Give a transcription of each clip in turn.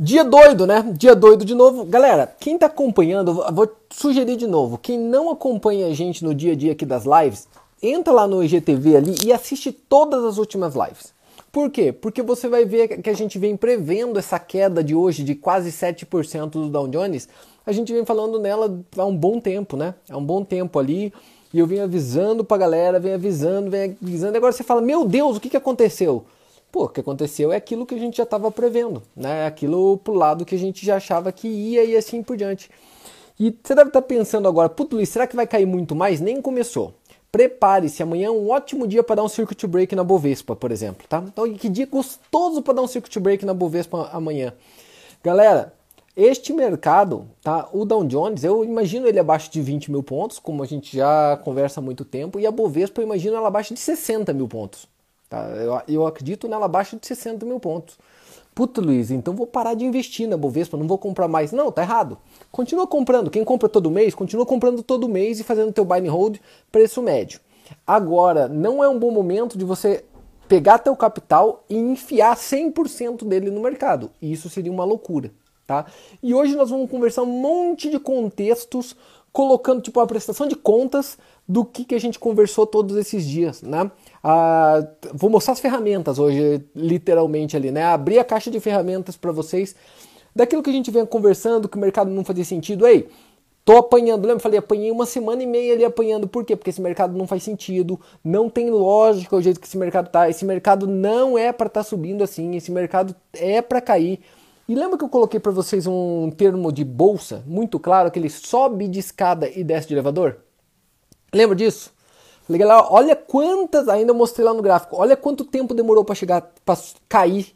Dia doido, né? Dia doido de novo. Galera, quem tá acompanhando, vou sugerir de novo, quem não acompanha a gente no dia a dia aqui das lives, entra lá no IGTV ali e assiste todas as últimas lives. Por quê? Porque você vai ver que a gente vem prevendo essa queda de hoje de quase 7% do Dow Jones. A gente vem falando nela há um bom tempo, né? Há um bom tempo ali. E eu venho avisando pra galera, venho avisando, venho avisando. E agora você fala, meu Deus, o que, que aconteceu? Pô, o que aconteceu é aquilo que a gente já estava prevendo, né? Aquilo pro lado que a gente já achava que ia e assim por diante. E você deve estar tá pensando agora, putz, Luiz, será que vai cair muito mais? Nem começou. Prepare-se, amanhã é um ótimo dia para dar um circuit break na Bovespa, por exemplo, tá? Então, que dia gostoso para dar um circuit break na Bovespa amanhã. Galera, este mercado, tá? O Dow Jones, eu imagino ele abaixo de 20 mil pontos, como a gente já conversa há muito tempo, e a Bovespa eu imagino ela abaixo de 60 mil pontos. Tá? Eu, eu acredito nela abaixo de 60 mil pontos. Puta, Luiz, então vou parar de investir na Bovespa, não vou comprar mais. Não, tá errado. Continua comprando. Quem compra todo mês, continua comprando todo mês e fazendo teu buy and hold preço médio. Agora, não é um bom momento de você pegar teu capital e enfiar 100% dele no mercado. Isso seria uma loucura, tá? E hoje nós vamos conversar um monte de contextos colocando tipo a prestação de contas do que, que a gente conversou todos esses dias, né? Ah, vou mostrar as ferramentas hoje, literalmente ali, né? Abrir a caixa de ferramentas para vocês daquilo que a gente vem conversando, que o mercado não fazia sentido. Ei, tô apanhando, lembra? Falei, apanhei uma semana e meia ali apanhando. Por quê? Porque esse mercado não faz sentido, não tem lógica o jeito que esse mercado tá. Esse mercado não é para estar tá subindo assim, esse mercado é para cair. E lembra que eu coloquei para vocês um termo de bolsa muito claro, que ele sobe de escada e desce de elevador? Lembra disso? Legal, olha quantas, ainda mostrei lá no gráfico, olha quanto tempo demorou para chegar, para cair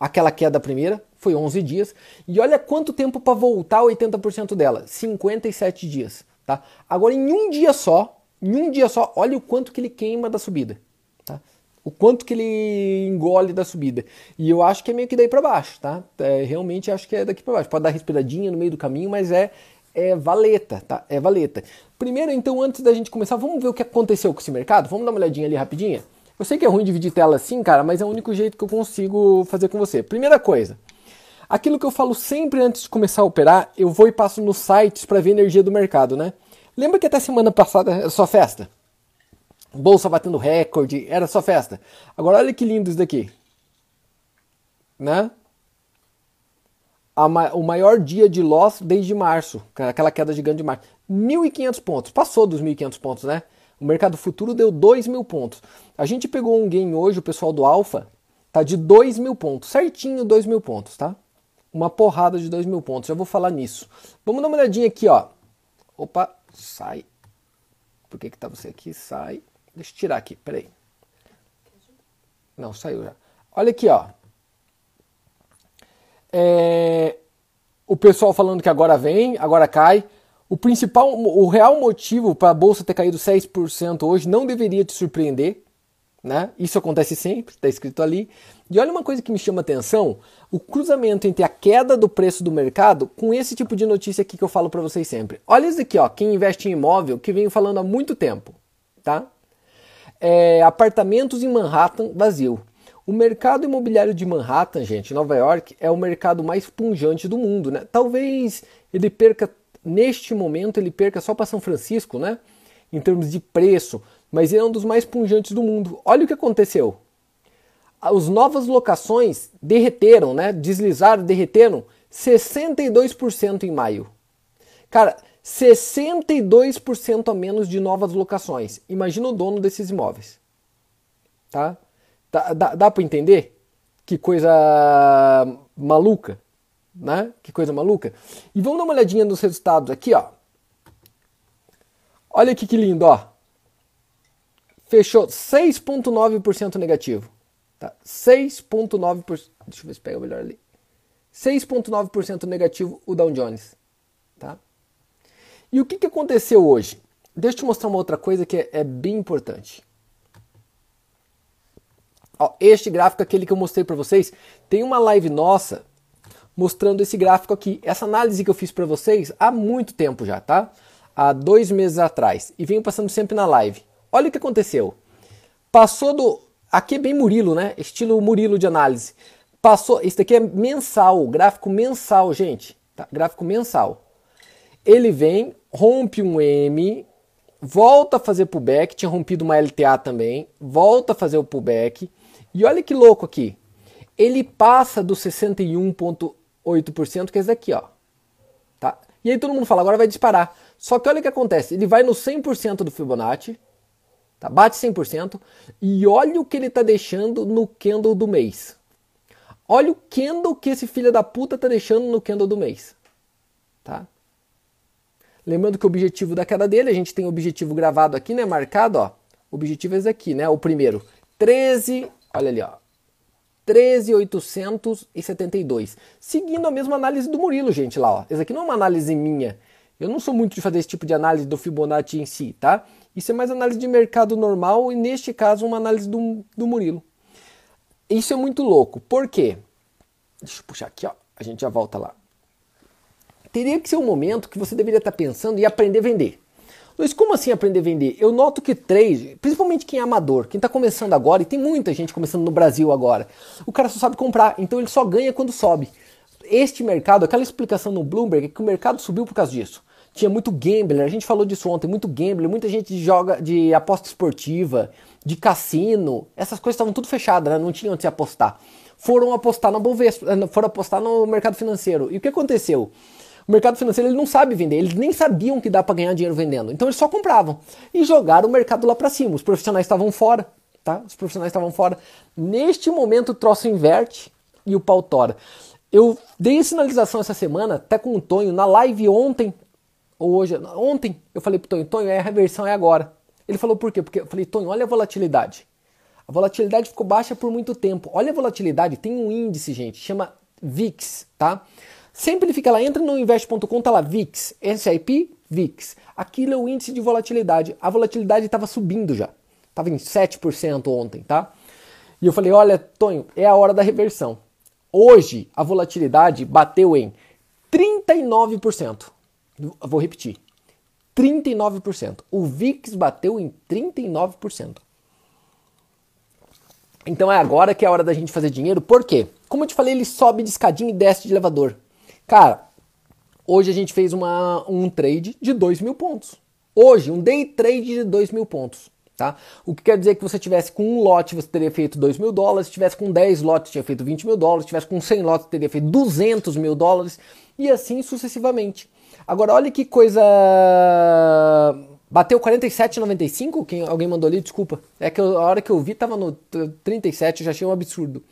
aquela queda primeira, foi 11 dias, e olha quanto tempo para voltar 80% dela, 57 dias, tá? Agora em um dia só, em um dia só, olha o quanto que ele queima da subida, tá? O quanto que ele engole da subida. E eu acho que é meio que daí para baixo, tá? É, realmente acho que é daqui para baixo. Pode dar respiradinha no meio do caminho, mas é é valeta, tá? É valeta. Primeiro, então, antes da gente começar, vamos ver o que aconteceu com esse mercado? Vamos dar uma olhadinha ali rapidinho? Eu sei que é ruim dividir tela assim, cara, mas é o único jeito que eu consigo fazer com você. Primeira coisa, aquilo que eu falo sempre antes de começar a operar, eu vou e passo nos sites para ver a energia do mercado, né? Lembra que até semana passada era só festa? Bolsa batendo recorde, era só festa. Agora olha que lindo isso daqui. Né? ma o maior dia de loss desde março, aquela queda gigante de março. 1.500 pontos, passou dos 1.500 pontos, né? O mercado futuro deu 2.000 pontos. A gente pegou um gain hoje, o pessoal do Alfa, tá de 2.000 pontos, certinho 2.000 pontos, tá? Uma porrada de 2.000 pontos, já vou falar nisso. Vamos dar uma olhadinha aqui, ó. Opa, sai. Por que que tá você aqui? Sai. Deixa eu tirar aqui, peraí. Não, saiu já. Olha aqui, ó. É, o pessoal falando que agora vem, agora cai. O principal, o real motivo para a bolsa ter caído 6% hoje não deveria te surpreender, né? Isso acontece sempre, está escrito ali. E olha uma coisa que me chama atenção: o cruzamento entre a queda do preço do mercado com esse tipo de notícia aqui que eu falo para vocês sempre. Olha isso aqui, ó, quem investe em imóvel, que venho falando há muito tempo, tá? É, apartamentos em Manhattan vazio. O mercado imobiliário de Manhattan, gente, Nova York, é o mercado mais punjante do mundo, né? Talvez ele perca, neste momento, ele perca só para São Francisco, né? Em termos de preço, mas ele é um dos mais punjantes do mundo. Olha o que aconteceu. As novas locações derreteram, né? Deslizaram, derreteram 62% em maio. Cara, 62% a menos de novas locações. Imagina o dono desses imóveis. Tá? Dá, dá, dá para entender? Que coisa maluca, né? Que coisa maluca. E vamos dar uma olhadinha nos resultados aqui, ó. Olha aqui que lindo, ó. Fechou 6,9% negativo. Tá? 6,9%. Deixa eu ver se pega melhor ali. 6,9% negativo o Dow Jones. Tá? E o que, que aconteceu hoje? Deixa eu te mostrar uma outra coisa que é, é bem importante. Ó, este gráfico, aquele que eu mostrei para vocês, tem uma live nossa mostrando esse gráfico aqui. Essa análise que eu fiz para vocês há muito tempo já, tá? Há dois meses atrás. E venho passando sempre na live. Olha o que aconteceu. Passou do... Aqui é bem Murilo, né? Estilo Murilo de análise. Passou, esse daqui é mensal, gráfico mensal, gente. Tá? Gráfico mensal. Ele vem, rompe um M, volta a fazer pullback, tinha rompido uma LTA também, volta a fazer o pullback. E olha que louco aqui. Ele passa do 61.8%, que é esse daqui, ó. Tá? E aí todo mundo fala, agora vai disparar. Só que olha o que acontece, ele vai no 100% do Fibonacci, tá? bate 100%, e olha o que ele está deixando no candle do mês. Olha o candle que esse filho da puta está deixando no candle do mês. Tá? Lembrando que o objetivo da queda dele, a gente tem o objetivo gravado aqui, né, marcado, ó. O objetivo é esse aqui, né, o primeiro. 13, olha ali, ó. 13,872. Seguindo a mesma análise do Murilo, gente, lá, ó. Essa aqui não é uma análise minha. Eu não sou muito de fazer esse tipo de análise do Fibonacci em si, tá? Isso é mais análise de mercado normal e, neste caso, uma análise do, do Murilo. Isso é muito louco. Por quê? Deixa eu puxar aqui, ó. A gente já volta lá. Teria que ser um momento que você deveria estar pensando em aprender a vender. Mas como assim aprender a vender? Eu noto que trade, principalmente quem é amador, quem está começando agora, e tem muita gente começando no Brasil agora, o cara só sabe comprar, então ele só ganha quando sobe. Este mercado, aquela explicação no Bloomberg, é que o mercado subiu por causa disso. Tinha muito gambler, a gente falou disso ontem, muito gambler, muita gente joga de aposta esportiva, de cassino, essas coisas estavam tudo fechadas, né? não tinha onde se apostar. Foram apostar na Bovespa, eh, foram apostar no mercado financeiro. E o que aconteceu? O mercado financeiro ele não sabe vender, eles nem sabiam que dá para ganhar dinheiro vendendo. Então eles só compravam e jogaram o mercado lá para cima. Os profissionais estavam fora, tá? Os profissionais estavam fora. Neste momento o troço inverte e o pau tora. Eu dei sinalização essa semana, até com o Tonho, na live ontem, ou hoje, ontem, eu falei pro Tonho, Tonho, a reversão é agora. Ele falou por quê? Porque eu falei, Tonho, olha a volatilidade. A volatilidade ficou baixa por muito tempo. Olha a volatilidade, tem um índice, gente, chama VIX, tá? Sempre fica lá, entra no invest.com, tá lá VIX, SIP, VIX. Aquilo é o índice de volatilidade. A volatilidade estava subindo já. Estava em 7% ontem, tá? E eu falei, olha, Tonho, é a hora da reversão. Hoje a volatilidade bateu em 39%. vou repetir. 39%. O VIX bateu em 39%. Então é agora que é a hora da gente fazer dinheiro. Por quê? Como eu te falei, ele sobe de escadinha e desce de elevador. Cara, hoje a gente fez uma, um trade de 2 mil pontos. Hoje, um day trade de 2 mil pontos. Tá? O que quer dizer que você tivesse com um lote, você teria feito 2 mil dólares, se tivesse com 10 lotes, tinha feito 20 mil dólares, se tivesse com 100 lotes, teria feito 200 mil dólares, e assim sucessivamente. Agora, olha que coisa. Bateu 47,95? Quem alguém mandou ali, desculpa. É que eu, a hora que eu vi tava no 37, eu já achei um absurdo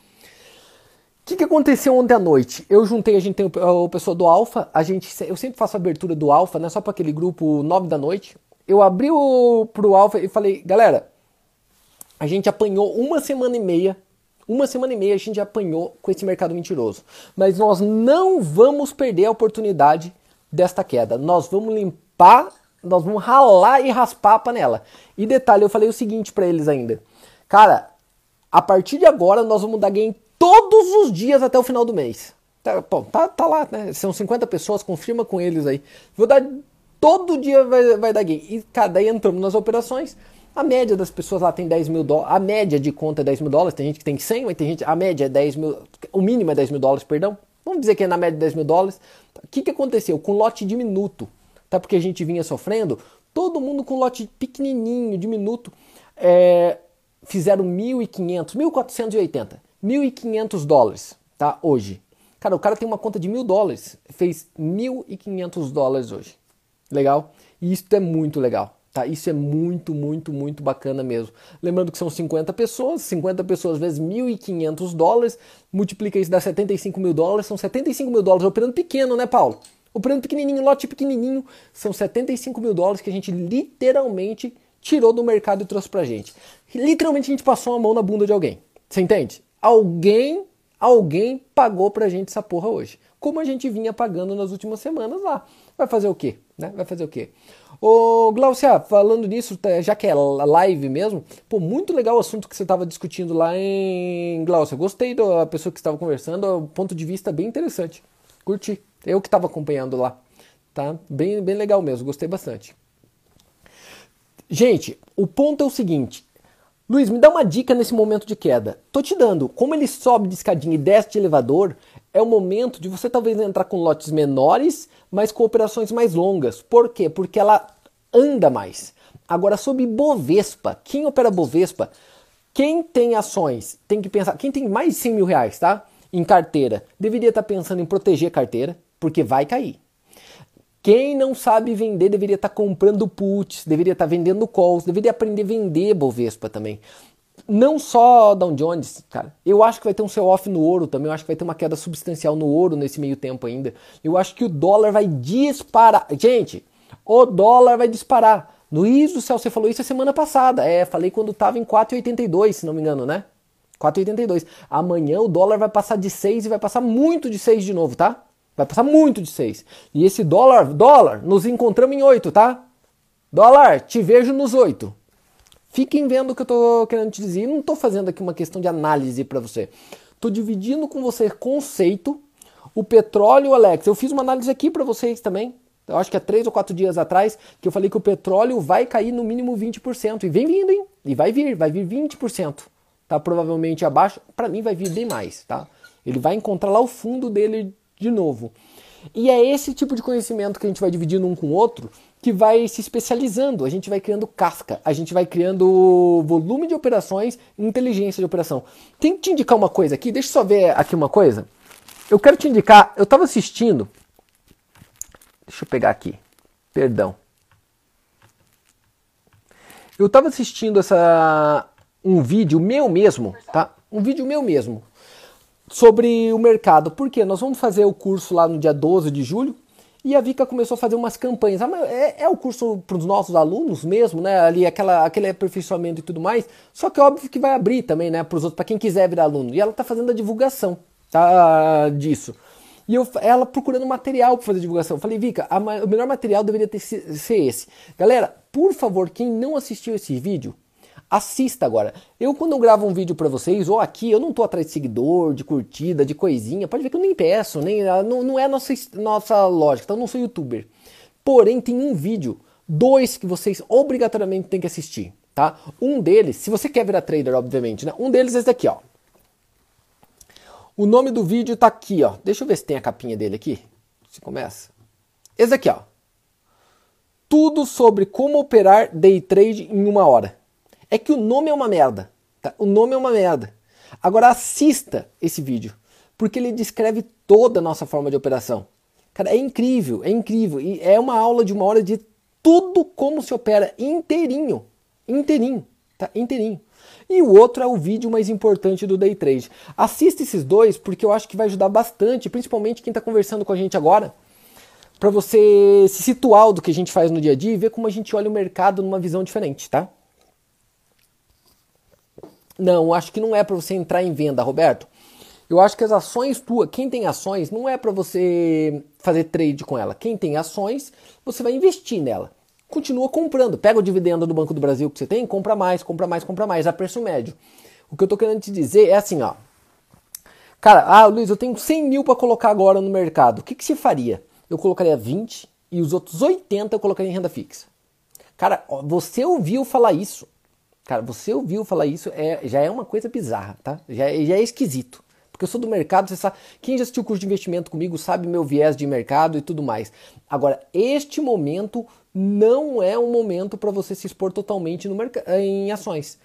que, que aconteceu ontem à noite? Eu juntei, a gente tem o, o pessoal do Alfa, a gente, eu sempre faço a abertura do Alfa, né, só para aquele grupo 9 da noite. Eu abri o, pro Alfa e falei, galera, a gente apanhou uma semana e meia, uma semana e meia a gente apanhou com esse mercado mentiroso. Mas nós não vamos perder a oportunidade desta queda. Nós vamos limpar, nós vamos ralar e raspar a panela. E detalhe, eu falei o seguinte para eles ainda. Cara, a partir de agora nós vamos dar game todos os dias até o final do mês. Tá, bom, tá, tá lá, né? São 50 pessoas, confirma com eles aí. Vou dar. Todo dia vai, vai dar game. E cada aí entramos nas operações. A média das pessoas lá tem 10 mil dólares. A média de conta é 10 mil dólares. Tem gente que tem 100, mas tem gente. A média é 10 mil. O mínimo é 10 mil dólares, perdão. Vamos dizer que é na média 10 mil dólares. O que, que aconteceu? Com lote diminuto, tá? Porque a gente vinha sofrendo. Todo mundo com lote pequenininho, diminuto. É, fizeram 1.500, 1.480. 1.500 dólares, tá? Hoje. Cara, o cara tem uma conta de mil dólares, fez 1.500 dólares hoje. Legal? E isso é muito legal, tá? Isso é muito, muito, muito bacana mesmo. Lembrando que são 50 pessoas, 50 pessoas vezes 1.500 dólares, multiplica isso dá 75 mil dólares, são 75 mil dólares operando pequeno, né, Paulo? Operando pequenininho, lote pequenininho, são 75 mil dólares que a gente literalmente tirou do mercado e trouxe pra gente. Literalmente a gente passou a mão na bunda de alguém. Você entende? Alguém, alguém pagou pra gente essa porra hoje. Como a gente vinha pagando nas últimas semanas lá. Vai fazer o quê? Né? Vai fazer o quê? Ô, Glaucia, falando nisso, tá, já que é live mesmo, pô, muito legal o assunto que você estava discutindo lá em Glaucia. Gostei da pessoa que estava conversando, o ponto de vista bem interessante. Curti. Eu que estava acompanhando lá. Tá? Bem, bem legal mesmo, gostei bastante. Gente, o ponto é o seguinte: Luiz, me dá uma dica nesse momento de queda. Tô te dando. Como ele sobe de escadinha e desce de elevador, é o momento de você talvez entrar com lotes menores, mas com operações mais longas. Por quê? Porque ela anda mais. Agora, sobre Bovespa, quem opera Bovespa, quem tem ações, tem que pensar, quem tem mais de 100 mil reais, tá? Em carteira, deveria estar pensando em proteger a carteira, porque vai cair. Quem não sabe vender deveria estar comprando puts, deveria estar vendendo calls, deveria aprender a vender Bovespa também. Não só Dow Jones, cara. Eu acho que vai ter um sell-off no ouro também. Eu acho que vai ter uma queda substancial no ouro nesse meio tempo ainda. Eu acho que o dólar vai disparar. Gente, o dólar vai disparar. Luiz do céu, você falou isso a semana passada. É, falei quando estava em 4,82, se não me engano, né? 4,82. Amanhã o dólar vai passar de 6 e vai passar muito de 6 de novo, tá? Vai passar muito de 6. E esse dólar, dólar, nos encontramos em 8, tá? Dólar, te vejo nos 8. Fiquem vendo o que eu tô querendo te dizer. não tô fazendo aqui uma questão de análise para você. Tô dividindo com você conceito. O petróleo, Alex, eu fiz uma análise aqui para vocês também. Eu acho que é três ou quatro dias atrás que eu falei que o petróleo vai cair no mínimo 20%. E vem vindo, hein? E vai vir, vai vir 20%. Tá provavelmente abaixo. Para mim vai vir bem mais, tá? Ele vai encontrar lá o fundo dele de novo. E é esse tipo de conhecimento que a gente vai dividindo um com o outro que vai se especializando. A gente vai criando casca, a gente vai criando volume de operações, inteligência de operação. Tem que te indicar uma coisa aqui, deixa eu só ver aqui uma coisa. Eu quero te indicar, eu estava assistindo. Deixa eu pegar aqui. Perdão. Eu estava assistindo essa um vídeo meu mesmo, tá? Um vídeo meu mesmo sobre o mercado. Porque nós vamos fazer o curso lá no dia 12 de julho e a Vika começou a fazer umas campanhas. Ah, é, é, o curso para os nossos alunos mesmo, né? Ali aquela, aquele aperfeiçoamento e tudo mais. Só que é óbvio que vai abrir também, né? Para os outros, para quem quiser virar aluno. E ela está fazendo a divulgação tá, disso. E eu, ela procurando material para fazer divulgação. Eu falei, Vika, o melhor material deveria ter, ser esse. Galera, por favor, quem não assistiu esse vídeo, Assista agora. Eu, quando eu gravo um vídeo para vocês, ou aqui, eu não tô atrás de seguidor, de curtida, de coisinha. Pode ver que eu nem peço, nem, ah, não, não é nossa, nossa lógica, então eu não sou youtuber. Porém, tem um vídeo, dois que vocês obrigatoriamente têm que assistir, tá? Um deles, se você quer virar trader, obviamente, né? Um deles é esse daqui, ó. O nome do vídeo tá aqui, ó. Deixa eu ver se tem a capinha dele aqui. Se começa. Esse aqui, ó. Tudo sobre como operar day trade em uma hora. É que o nome é uma merda. Tá? O nome é uma merda. Agora assista esse vídeo, porque ele descreve toda a nossa forma de operação. Cara, é incrível, é incrível. E é uma aula de uma hora de tudo como se opera inteirinho. Inteirinho, tá? Inteirinho. E o outro é o vídeo mais importante do Day Trade. Assista esses dois porque eu acho que vai ajudar bastante, principalmente quem está conversando com a gente agora, para você se situar do que a gente faz no dia a dia e ver como a gente olha o mercado numa visão diferente, tá? Não, acho que não é para você entrar em venda, Roberto. Eu acho que as ações tua, quem tem ações, não é para você fazer trade com ela. Quem tem ações, você vai investir nela. Continua comprando. Pega o dividendo do Banco do Brasil que você tem, compra mais, compra mais, compra mais, a preço médio. O que eu tô querendo te dizer é assim, ó. Cara, ah, Luiz, eu tenho 100 mil para colocar agora no mercado. O que, que se faria? Eu colocaria 20 e os outros 80 eu colocaria em renda fixa. Cara, você ouviu falar isso. Cara, você ouviu falar isso, é, já é uma coisa bizarra, tá? Já, é, já é esquisito. Porque eu sou do mercado, você sabe. Quem já assistiu o curso de investimento comigo sabe meu viés de mercado e tudo mais. Agora, este momento não é um momento para você se expor totalmente no em ações.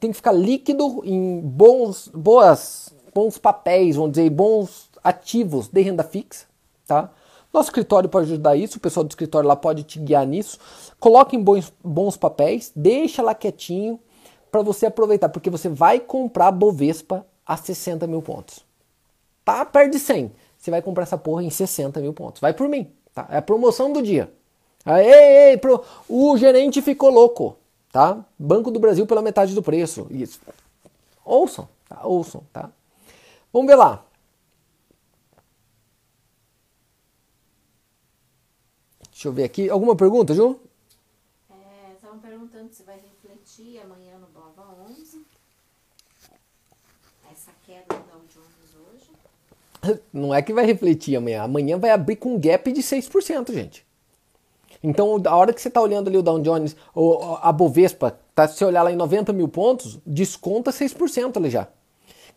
Tem que ficar líquido em bons, boas, bons papéis, vamos dizer, bons ativos de renda fixa, tá? Nosso escritório pode ajudar isso, o pessoal do escritório lá pode te guiar nisso. Coloque em bons, bons papéis, deixa lá quietinho para você aproveitar, porque você vai comprar Bovespa a 60 mil pontos. Tá perto de 100. Você vai comprar essa porra em 60 mil pontos. Vai por mim. Tá? É a promoção do dia. Ei, pro... O gerente ficou louco. Tá? Banco do Brasil pela metade do preço. Isso. Ouçam, tá? Ouçam, tá? Vamos ver lá. Deixa eu ver aqui. Alguma pergunta, Ju? É, estavam perguntando se vai refletir amanhã no Bova 11. Essa queda do Dow Jones hoje. Não é que vai refletir amanhã. Amanhã vai abrir com um gap de 6%, gente. Então, a hora que você está olhando ali o Dow Jones, ou a Bovespa Tá? Se você olhar lá em 90 mil pontos, desconta 6% ali já.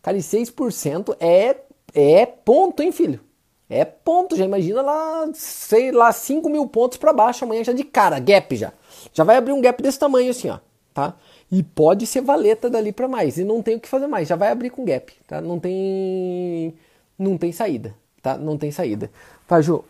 Cara, e 6% é, é ponto, hein, filho? É ponto, já imagina lá, sei lá, 5 mil pontos para baixo amanhã já de cara, gap já. Já vai abrir um gap desse tamanho assim, ó, tá? E pode ser valeta dali para mais, e não tem o que fazer mais, já vai abrir com gap, tá? Não tem não tem saída, tá? Não tem saída. Tá, Ju?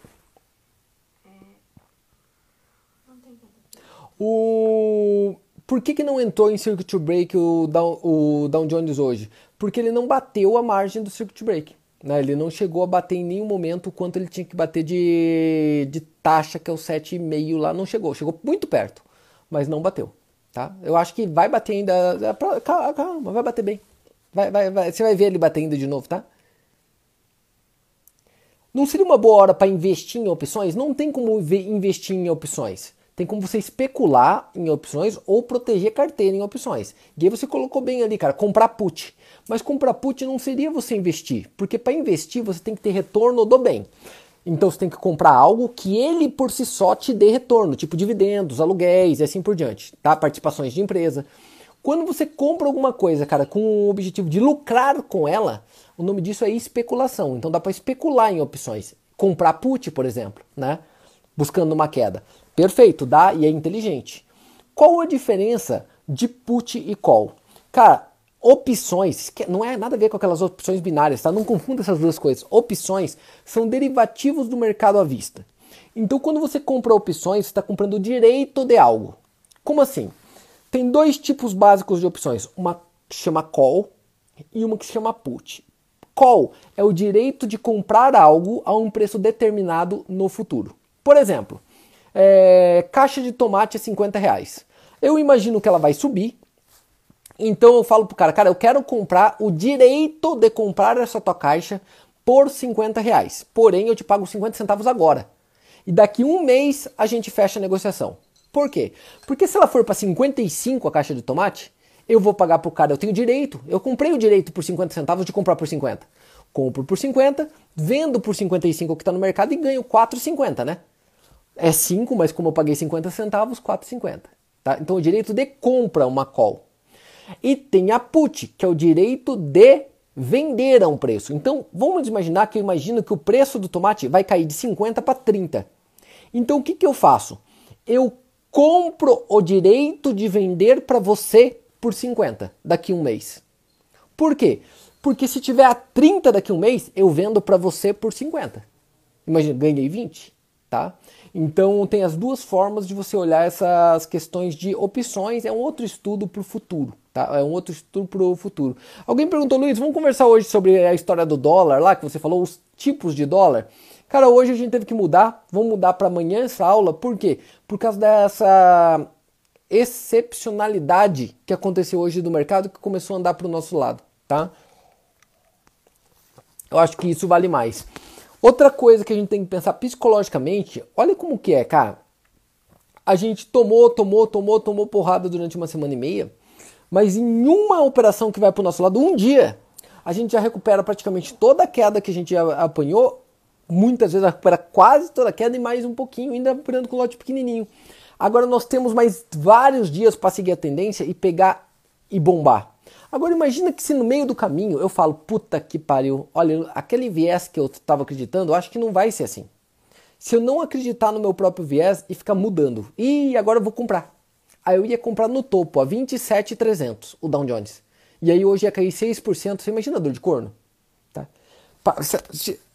O por que, que não entrou em circuit break o Dow, o Dow Jones hoje? Porque ele não bateu a margem do circuit break. Né? Ele não chegou a bater em nenhum momento o quanto ele tinha que bater de, de taxa, que é o 7,5 lá. Não chegou. Chegou muito perto, mas não bateu. Tá? Eu acho que vai bater ainda. É calma, vai bater bem. Vai, vai, vai. Você vai ver ele bater ainda de novo, tá? Não seria uma boa hora para investir em opções? Não tem como investir em opções. Tem como você especular em opções ou proteger carteira em opções. E aí você colocou bem ali, cara, comprar put. Mas comprar put não seria você investir, porque para investir você tem que ter retorno do bem. Então você tem que comprar algo que ele por si só te dê retorno, tipo dividendos, aluguéis e assim por diante, tá? Participações de empresa. Quando você compra alguma coisa, cara, com o objetivo de lucrar com ela, o nome disso é especulação. Então dá para especular em opções. Comprar put, por exemplo, né? Buscando uma queda. Perfeito, dá e é inteligente. Qual a diferença de put e call? Cara, opções, não é nada a ver com aquelas opções binárias, tá? Não confunda essas duas coisas. Opções são derivativos do mercado à vista. Então, quando você compra opções, você está comprando o direito de algo. Como assim? Tem dois tipos básicos de opções: uma que chama call e uma que chama put. Call é o direito de comprar algo a um preço determinado no futuro. Por exemplo, é, caixa de tomate é 50 reais. Eu imagino que ela vai subir. Então eu falo pro cara, cara, eu quero comprar o direito de comprar essa tua caixa por 50 reais. Porém, eu te pago 50 centavos agora. E daqui um mês a gente fecha a negociação. Por quê? Porque se ela for para 55 a caixa de tomate, eu vou pagar pro cara, eu tenho direito. Eu comprei o direito por 50 centavos de comprar por 50. Compro por 50, vendo por 55 que está no mercado e ganho 4,50, né? É 5, mas como eu paguei 50 centavos, 4,50. Tá? Então o direito de compra uma call. E tem a put, que é o direito de vender a um preço. Então vamos imaginar que eu imagino que o preço do tomate vai cair de 50 para 30. Então o que, que eu faço? Eu compro o direito de vender para você por 50 daqui a um mês. Por quê? Porque se tiver a 30 daqui a um mês, eu vendo para você por 50. Imagina, ganhei 20, tá? Então tem as duas formas de você olhar essas questões de opções. É um outro estudo para o futuro, tá? É um outro estudo para o futuro. Alguém perguntou, Luiz, vamos conversar hoje sobre a história do dólar lá, que você falou, os tipos de dólar. Cara, hoje a gente teve que mudar, vamos mudar para amanhã essa aula, por quê? Por causa dessa excepcionalidade que aconteceu hoje do mercado que começou a andar para o nosso lado, tá? Eu acho que isso vale mais. Outra coisa que a gente tem que pensar psicologicamente, olha como que é, cara. A gente tomou, tomou, tomou, tomou porrada durante uma semana e meia, mas em uma operação que vai para o nosso lado, um dia, a gente já recupera praticamente toda a queda que a gente apanhou, muitas vezes recupera quase toda a queda e mais um pouquinho, ainda recuperando com lote pequenininho. Agora nós temos mais vários dias para seguir a tendência e pegar e bombar. Agora imagina que se no meio do caminho eu falo, puta que pariu, olha, aquele viés que eu estava acreditando, eu acho que não vai ser assim. Se eu não acreditar no meu próprio viés e ficar mudando, e agora eu vou comprar. Aí eu ia comprar no topo, a 27,300, o Dow Jones. E aí hoje ia cair 6%, você imagina a dor de corno? Tá?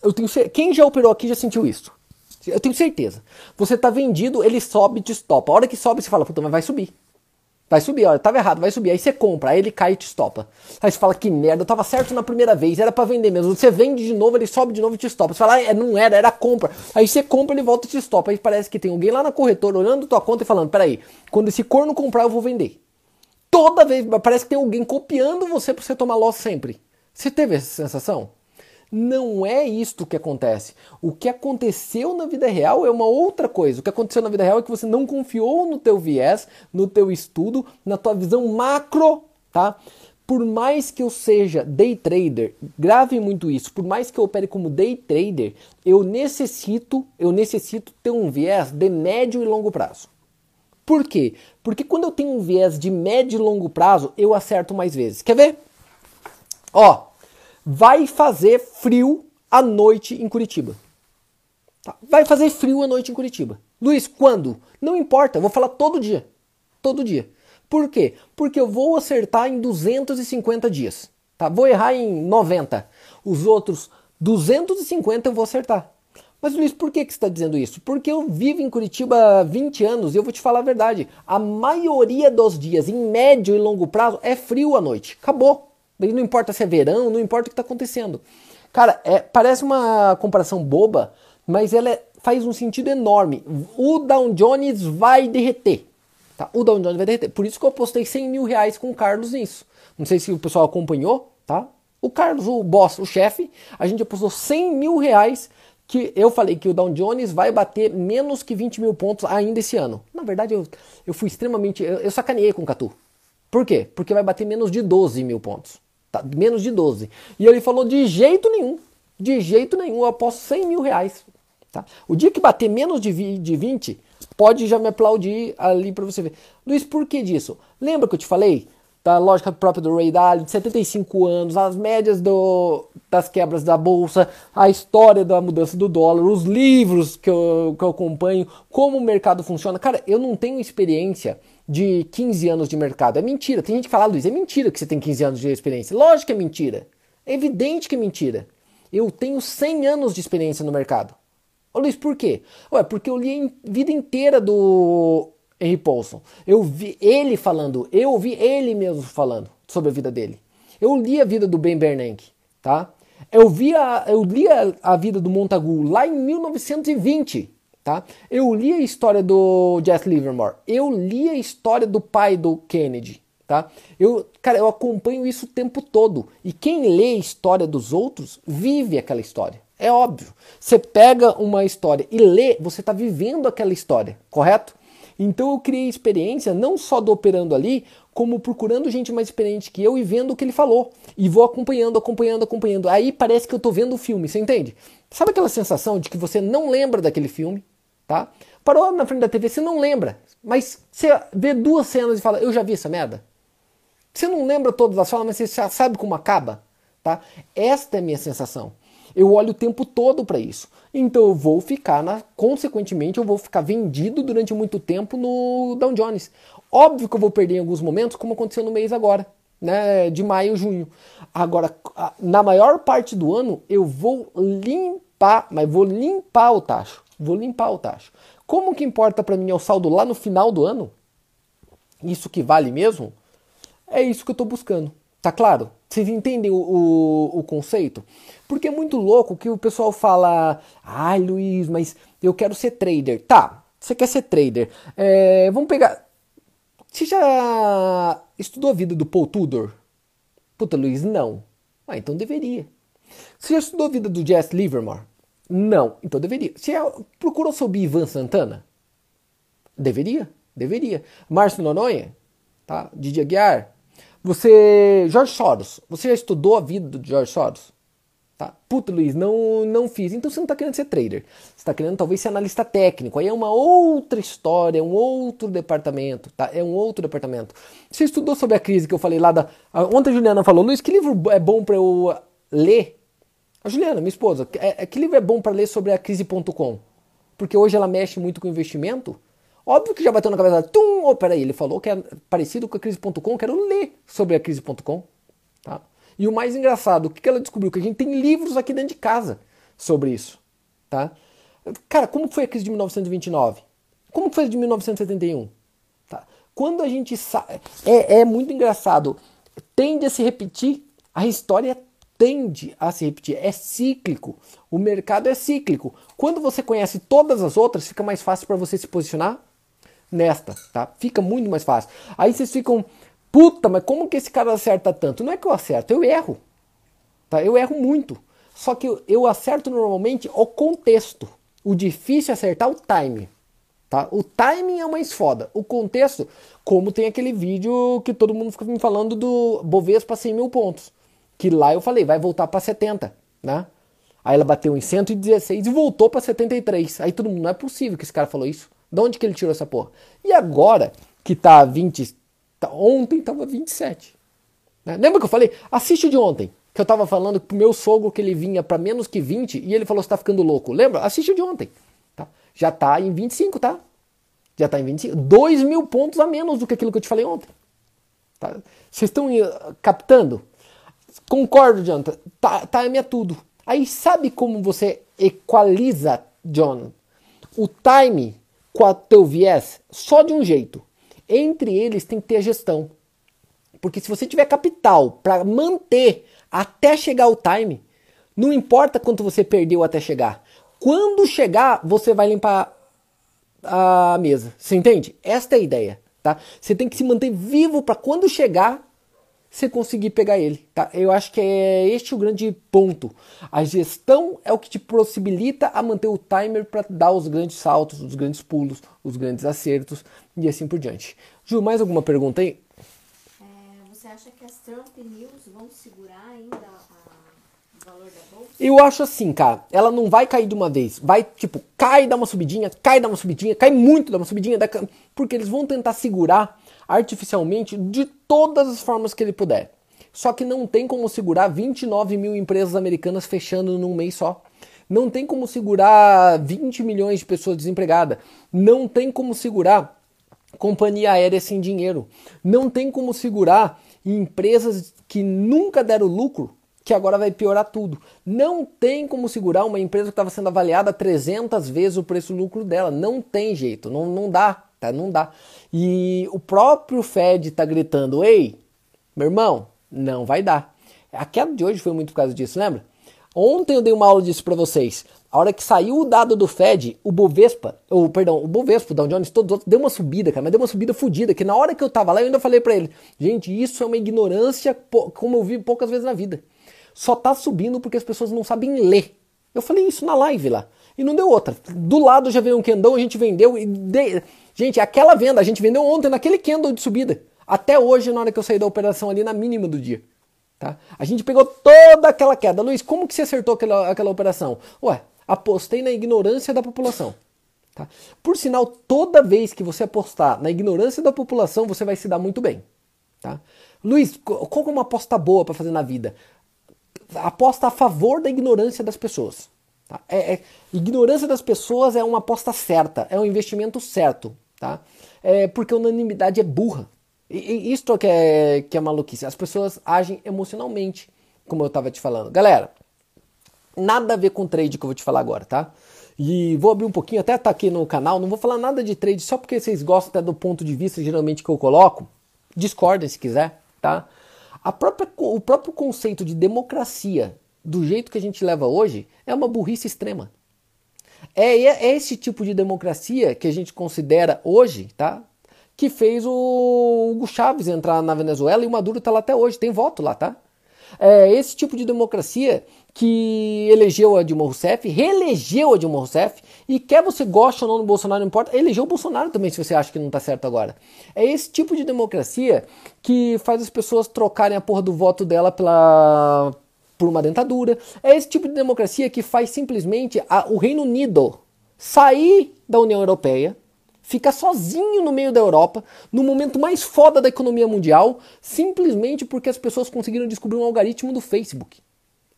Eu tenho Quem já operou aqui já sentiu isso. Eu tenho certeza. Você está vendido, ele sobe te estopa. A hora que sobe, você fala, puta, mas vai subir. Vai subir, olha, tava errado, vai subir. Aí você compra, aí ele cai e te estopa. Aí você fala, que merda, eu tava certo na primeira vez, era para vender mesmo. Você vende de novo, ele sobe de novo e te estopa. Você fala, ah, é, não era, era compra. Aí você compra, ele volta e te estopa. Aí parece que tem alguém lá na corretora olhando tua conta e falando, peraí, quando esse corno comprar, eu vou vender. Toda vez, parece que tem alguém copiando você pra você tomar loss sempre. Você teve essa sensação? Não é isto que acontece. O que aconteceu na vida real é uma outra coisa. O que aconteceu na vida real é que você não confiou no teu viés, no teu estudo, na tua visão macro, tá? Por mais que eu seja day trader, grave muito isso. Por mais que eu opere como day trader, eu necessito, eu necessito ter um viés de médio e longo prazo. Por quê? Porque quando eu tenho um viés de médio e longo prazo, eu acerto mais vezes. Quer ver? Ó, vai fazer frio à noite em Curitiba. Tá? Vai fazer frio à noite em Curitiba. Luiz, quando? Não importa, eu vou falar todo dia. Todo dia. Por quê? Porque eu vou acertar em 250 dias. Tá? Vou errar em 90. Os outros 250 eu vou acertar. Mas Luiz, por que, que você está dizendo isso? Porque eu vivo em Curitiba há 20 anos e eu vou te falar a verdade. A maioria dos dias, em médio e longo prazo, é frio à noite. Acabou. Não importa se é verão, não importa o que está acontecendo. Cara, é, parece uma comparação boba, mas ela é, faz um sentido enorme. O Dow Jones vai derreter. Tá? O Dow Jones vai derreter. Por isso que eu apostei 100 mil reais com o Carlos nisso. Não sei se o pessoal acompanhou, tá? O Carlos, o boss, o chefe, a gente apostou 100 mil reais que eu falei que o Dow Jones vai bater menos que 20 mil pontos ainda esse ano. Na verdade, eu, eu fui extremamente. Eu, eu sacaneei com o Catu. Por quê? Porque vai bater menos de 12 mil pontos. Tá? Menos de 12. E ele falou de jeito nenhum. De jeito nenhum. Eu aposto 100 mil reais. Tá? O dia que bater menos de, de 20, pode já me aplaudir ali para você ver. Luiz, por que disso? Lembra que eu te falei? da lógica própria do Ray Dalio, de 75 anos, as médias do, das quebras da bolsa, a história da mudança do dólar, os livros que eu, que eu acompanho, como o mercado funciona. Cara, eu não tenho experiência de 15 anos de mercado. É mentira. Tem gente que fala, Luiz, é mentira que você tem 15 anos de experiência. Lógico que é mentira. É evidente que é mentira. Eu tenho 100 anos de experiência no mercado. Ô Luiz, por quê? Ué, porque eu li a vida inteira do Henry Paulson. Eu vi ele falando, eu ouvi ele mesmo falando sobre a vida dele. Eu li a vida do Ben Bernanke, tá? Eu, vi a, eu li a, a vida do Montagu lá em 1920, tá? Eu li a história do Jesse Livermore. Eu li a história do pai do Kennedy, tá? Eu, cara, eu acompanho isso o tempo todo. E quem lê a história dos outros vive aquela história. É óbvio. Você pega uma história e lê, você está vivendo aquela história, correto? Então eu criei experiência não só do operando ali, como procurando gente mais experiente que eu e vendo o que ele falou. E vou acompanhando, acompanhando, acompanhando. Aí parece que eu tô vendo o filme, você entende? Sabe aquela sensação de que você não lembra daquele filme, tá? Parou na frente da TV, você não lembra. Mas você vê duas cenas e fala, eu já vi essa merda. Você não lembra todas as falas, mas você já sabe como acaba, tá? Esta é a minha sensação. Eu olho o tempo todo para isso. Então eu vou ficar, na, consequentemente, eu vou ficar vendido durante muito tempo no Dow Jones. Óbvio que eu vou perder em alguns momentos, como aconteceu no mês agora, né, de maio, junho. Agora, na maior parte do ano, eu vou limpar, mas vou limpar o tacho. Vou limpar o tacho. Como que importa para mim é o saldo lá no final do ano? Isso que vale mesmo? É isso que eu estou buscando. Tá claro? Vocês entendem o, o, o, conceito? Porque é muito louco que o pessoal fala: ai Luiz, mas eu quero ser trader. Tá, você quer ser trader. É, vamos pegar. Você já estudou a vida do Paul Tudor? Puta, Luiz, não. Ah, então deveria. Você já estudou a vida do Jess Livermore? Não, então deveria. Você já procurou sobre Ivan Santana? Deveria, deveria. Márcio Noronha? Tá? Didi Aguiar? Você. George Soros. Você já estudou a vida do George Soros? Tá? Puta, Luiz, não, não fiz. Então você não está querendo ser trader. Você está querendo talvez ser analista técnico. Aí é uma outra história, é um outro departamento. Tá? É um outro departamento. Você estudou sobre a crise que eu falei lá da. Ontem a Juliana falou, Luiz, que livro é bom para eu ler? A Juliana, minha esposa, é, é que livro é bom para ler sobre a crise.com? Porque hoje ela mexe muito com investimento. Óbvio que já bateu na cabeça, tum, oh, peraí, ele falou que é parecido com a crise.com, quero ler sobre a crise.com. Tá? E o mais engraçado, o que ela descobriu? Que a gente tem livros aqui dentro de casa sobre isso. Tá? Cara, como foi a crise de 1929? Como foi a de 1971? Tá? Quando a gente sabe. É, é muito engraçado. Tende a se repetir, a história tende a se repetir. É cíclico. O mercado é cíclico. Quando você conhece todas as outras, fica mais fácil para você se posicionar nesta, tá? Fica muito mais fácil. Aí vocês ficam, puta, mas como que esse cara acerta tanto? Não é que eu acerto, eu erro. Tá? Eu erro muito. Só que eu, acerto normalmente o contexto. O difícil é acertar o time. Tá? O timing é mais foda. O contexto, como tem aquele vídeo que todo mundo fica me falando do Bovespa 100 mil pontos. Que lá eu falei, vai voltar para 70, né? Aí ela bateu em 116 e voltou para 73. Aí todo mundo, não é possível que esse cara falou isso. De onde que ele tirou essa porra? E agora que tá 20. Tá, ontem tava 27. Né? Lembra que eu falei? Assiste de ontem. Que eu tava falando pro meu sogro que ele vinha para menos que 20 e ele falou: você tá ficando louco. Lembra? Assiste de ontem. Tá? Já tá em 25, tá? Já tá em 25. 2 mil pontos a menos do que aquilo que eu te falei ontem. Tá? Vocês estão eh, captando? Concordo, John. Tá, time é tudo. Aí sabe como você equaliza, John, o time com o teu viés? Só de um jeito. Entre eles tem que ter a gestão. Porque se você tiver capital para manter até chegar o time, não importa quanto você perdeu até chegar. Quando chegar, você vai limpar a mesa. Você entende? Esta é a ideia, tá? Você tem que se manter vivo para quando chegar você conseguir pegar ele, tá? Eu acho que é este o grande ponto. A gestão é o que te possibilita a manter o timer para dar os grandes saltos, os grandes pulos, os grandes acertos e assim por diante. Ju, mais alguma pergunta aí? É, você acha que as Trump News vão segurar ainda a, o valor da bolsa? Eu acho assim, cara, ela não vai cair de uma vez. Vai, tipo, cai, dá uma subidinha, cai, dá uma subidinha, cai muito, dá uma subidinha, dá... porque eles vão tentar segurar artificialmente de todas as formas que ele puder. Só que não tem como segurar 29 mil empresas americanas fechando num mês só. Não tem como segurar 20 milhões de pessoas desempregadas. Não tem como segurar companhia aérea sem dinheiro. Não tem como segurar empresas que nunca deram lucro, que agora vai piorar tudo. Não tem como segurar uma empresa que estava sendo avaliada 300 vezes o preço lucro dela. Não tem jeito, não, não dá, tá? Não dá. E o próprio Fed está gritando: ei, meu irmão, não vai dar. A queda de hoje foi muito por causa disso, lembra? Ontem eu dei uma aula disso para vocês. A hora que saiu o dado do Fed, o Bovespa, ou perdão, o Bovespa, o Dow Jones, todos os outros, deu uma subida, cara, mas deu uma subida fodida, que na hora que eu tava lá eu ainda falei para ele, gente, isso é uma ignorância como eu vi poucas vezes na vida. Só tá subindo porque as pessoas não sabem ler. Eu falei isso na live lá. E não deu outra. Do lado já veio um candão, a gente vendeu e de... Gente, aquela venda a gente vendeu ontem naquele candle de subida. Até hoje, na hora que eu saí da operação ali, na mínima do dia. Tá? A gente pegou toda aquela queda. Luiz, como que você acertou aquela, aquela operação? Ué, apostei na ignorância da população. Tá? Por sinal, toda vez que você apostar na ignorância da população, você vai se dar muito bem. Tá? Luiz, qual é uma aposta boa para fazer na vida? Aposta a favor da ignorância das pessoas. Tá? É, é, ignorância das pessoas é uma aposta certa, é um investimento certo tá? É porque unanimidade é burra. E, e isto que é, que é maluquice. As pessoas agem emocionalmente, como eu estava te falando. Galera, nada a ver com trade que eu vou te falar agora, tá? E vou abrir um pouquinho, até tá aqui no canal, não vou falar nada de trade só porque vocês gostam até do ponto de vista geralmente que eu coloco. Discordem se quiser, tá? Própria, o próprio conceito de democracia, do jeito que a gente leva hoje, é uma burrice extrema. É, é esse tipo de democracia que a gente considera hoje, tá? Que fez o Hugo Chávez entrar na Venezuela e o Maduro está lá até hoje, tem voto lá, tá? É esse tipo de democracia que elegeu a Dilma Rousseff, reelegeu a Dilma Rousseff, e quer você goste ou não do Bolsonaro, não importa, elegeu o Bolsonaro também, se você acha que não está certo agora. É esse tipo de democracia que faz as pessoas trocarem a porra do voto dela pela, por uma dentadura. É esse tipo de democracia que faz simplesmente a, o Reino Unido sair da União Europeia, ficar sozinho no meio da Europa, no momento mais foda da economia mundial, simplesmente porque as pessoas conseguiram descobrir um algoritmo do Facebook.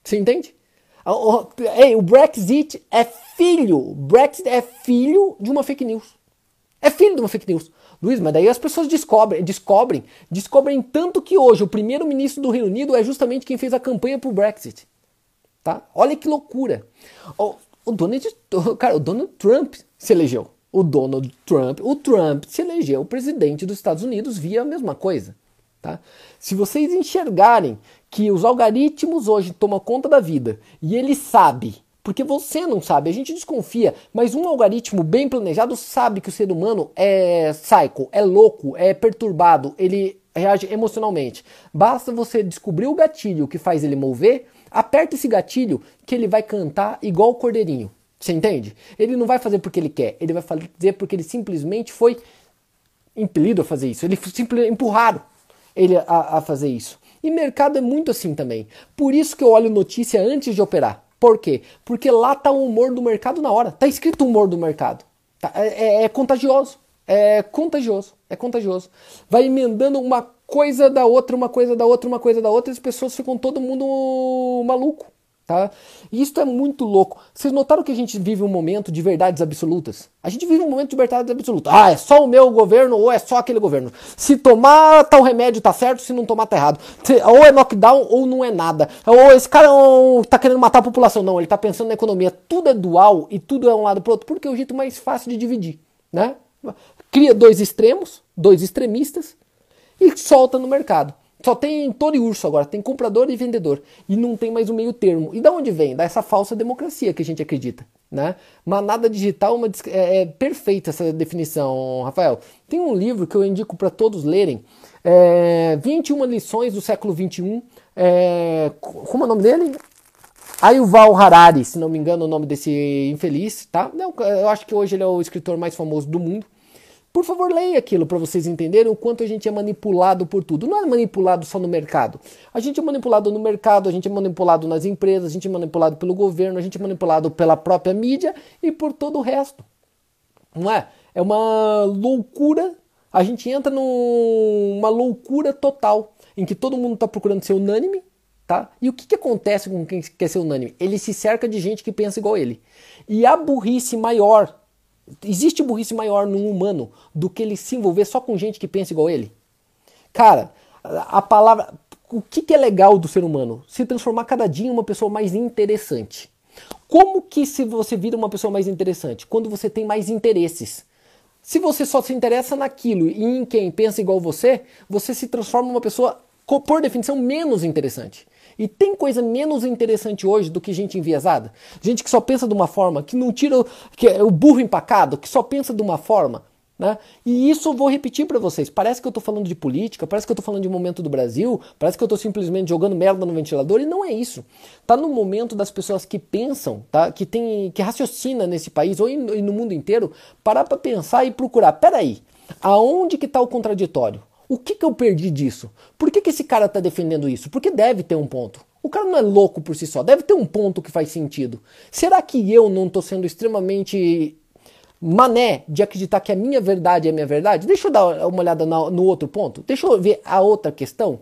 Você entende? Ei, o Brexit é filho, o Brexit é filho de uma fake news. É filho de uma fake news. Luiz, mas daí as pessoas descobrem, descobrem, descobrem tanto que hoje o primeiro-ministro do Reino Unido é justamente quem fez a campanha para o Brexit. Tá? Olha que loucura. O, o, Donald, cara, o Donald Trump se elegeu. O Donald Trump, o Trump se elegeu presidente dos Estados Unidos via a mesma coisa. Tá? Se vocês enxergarem que os algoritmos hoje tomam conta da vida e ele sabe porque você não sabe, a gente desconfia, mas um algoritmo bem planejado sabe que o ser humano é psycho, é louco, é perturbado, ele reage emocionalmente. Basta você descobrir o gatilho que faz ele mover, aperta esse gatilho que ele vai cantar igual o cordeirinho. Você entende? Ele não vai fazer porque ele quer, ele vai fazer porque ele simplesmente foi impelido a fazer isso. Ele simplesmente empurraram ele a, a fazer isso. E mercado é muito assim também. Por isso que eu olho notícia antes de operar. Por quê? Porque lá tá o humor do mercado na hora. Tá escrito o humor do mercado. Tá? É, é, é contagioso. É contagioso. É contagioso. Vai emendando uma coisa da outra, uma coisa da outra, uma coisa da outra, e as pessoas ficam todo mundo maluco. Tá? E isso é muito louco. Vocês notaram que a gente vive um momento de verdades absolutas? A gente vive um momento de verdades absolutas. Ah, é só o meu governo ou é só aquele governo. Se tomar tal remédio tá certo, se não tomar tá errado. Ou é knockdown ou não é nada. Ou esse cara tá querendo matar a população. Não, ele tá pensando na economia. Tudo é dual e tudo é um lado pro outro, porque é o jeito mais fácil de dividir. Né? Cria dois extremos, dois extremistas e solta no mercado. Só tem touro e urso agora, tem comprador e vendedor. E não tem mais um meio termo. E da onde vem? Dessa falsa democracia que a gente acredita. Né? Manada digital uma, é, é perfeita essa definição, Rafael. Tem um livro que eu indico para todos lerem. É, 21 lições do século 21. É, como é o nome dele? Ayuval Harari, se não me engano, o nome desse infeliz, tá? Eu acho que hoje ele é o escritor mais famoso do mundo. Por favor, leia aquilo para vocês entenderem o quanto a gente é manipulado por tudo. Não é manipulado só no mercado. A gente é manipulado no mercado, a gente é manipulado nas empresas, a gente é manipulado pelo governo, a gente é manipulado pela própria mídia e por todo o resto. Não é? É uma loucura. A gente entra numa loucura total em que todo mundo está procurando ser unânime, tá? E o que, que acontece com quem quer ser unânime? Ele se cerca de gente que pensa igual ele. E a burrice maior Existe burrice maior num humano do que ele se envolver só com gente que pensa igual ele? Cara, a palavra. O que, que é legal do ser humano? Se transformar cada dia em uma pessoa mais interessante. Como que se você vira uma pessoa mais interessante? Quando você tem mais interesses. Se você só se interessa naquilo e em quem pensa igual você, você se transforma em uma pessoa, por definição, menos interessante. E tem coisa menos interessante hoje do que gente enviesada? Gente que só pensa de uma forma, que não tira o, que é o burro empacado, que só pensa de uma forma. Né? E isso eu vou repetir para vocês. Parece que eu estou falando de política, parece que eu estou falando de momento do Brasil, parece que eu estou simplesmente jogando merda no ventilador e não é isso. Tá no momento das pessoas que pensam, tá? Que tem, que raciocina nesse país ou no mundo inteiro, parar para pensar e procurar. Peraí, aonde que está o contraditório? O que, que eu perdi disso? Por que, que esse cara está defendendo isso? Porque deve ter um ponto. O cara não é louco por si só, deve ter um ponto que faz sentido. Será que eu não estou sendo extremamente mané de acreditar que a minha verdade é a minha verdade? Deixa eu dar uma olhada no outro ponto. Deixa eu ver a outra questão.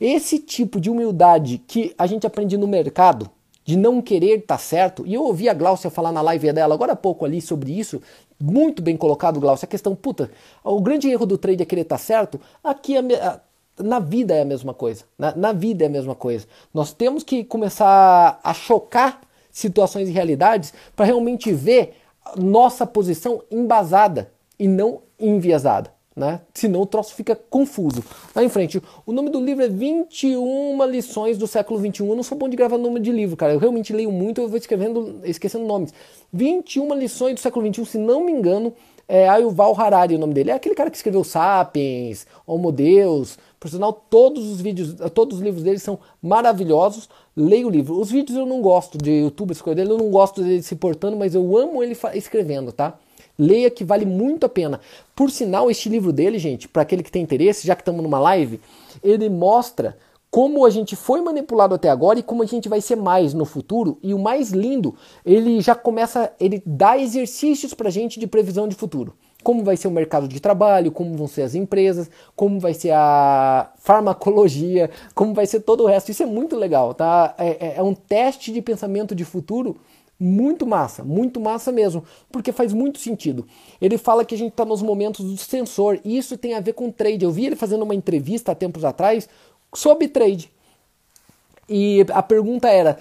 Esse tipo de humildade que a gente aprende no mercado, de não querer estar tá certo, e eu ouvi a Glaucia falar na live dela agora há pouco ali sobre isso, muito bem colocado, Glaucio. A questão, puta, o grande erro do trade é querer estar tá certo. Aqui, é, na vida é a mesma coisa. Na, na vida é a mesma coisa. Nós temos que começar a chocar situações e realidades para realmente ver nossa posição embasada e não enviesada né? Senão o troço fica confuso. Lá em frente, o nome do livro é 21 lições do século 21. Eu não sou bom de gravar nome de livro, cara. Eu realmente leio muito, eu vou escrevendo, esquecendo nomes. 21 lições do século 21, se não me engano, é Ayuval Harari o nome dele. É aquele cara que escreveu Sapiens, Homo Deus. Por sinal, todos os vídeos, todos os livros dele são maravilhosos. Leia o livro. Os vídeos eu não gosto de YouTube, essa dele, eu não gosto dele se portando, mas eu amo ele escrevendo, tá? Leia que vale muito a pena. Por sinal, este livro dele, gente, para aquele que tem interesse, já que estamos numa live, ele mostra como a gente foi manipulado até agora e como a gente vai ser mais no futuro. E o mais lindo, ele já começa, ele dá exercícios para a gente de previsão de futuro. Como vai ser o mercado de trabalho, como vão ser as empresas, como vai ser a farmacologia, como vai ser todo o resto. Isso é muito legal, tá? É, é, é um teste de pensamento de futuro muito massa, muito massa mesmo, porque faz muito sentido. Ele fala que a gente está nos momentos do sensor, e isso tem a ver com trade. Eu vi ele fazendo uma entrevista há tempos atrás sobre trade. E a pergunta era: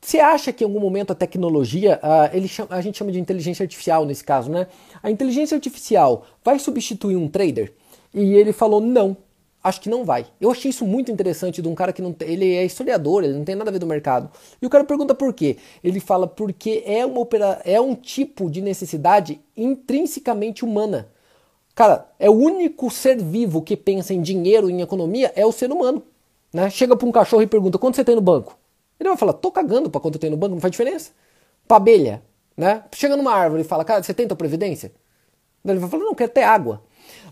você acha que em algum momento a tecnologia, uh, ele chama, a gente chama de inteligência artificial nesse caso, né? A inteligência artificial vai substituir um trader? E ele falou: não, acho que não vai. Eu achei isso muito interessante de um cara que não ele é historiador, ele não tem nada a ver do mercado. E o cara pergunta por quê? Ele fala porque é uma opera, é um tipo de necessidade intrinsecamente humana. Cara, é o único ser vivo que pensa em dinheiro, em economia, é o ser humano. Né? Chega para um cachorro e pergunta: quanto você tem no banco? Ele vai falar: tô cagando para quanto eu tenho no banco, não faz diferença. Pra abelha, né? Chega numa árvore e fala: cara, você tem tua previdência? Ele vai falar: não, quero ter água.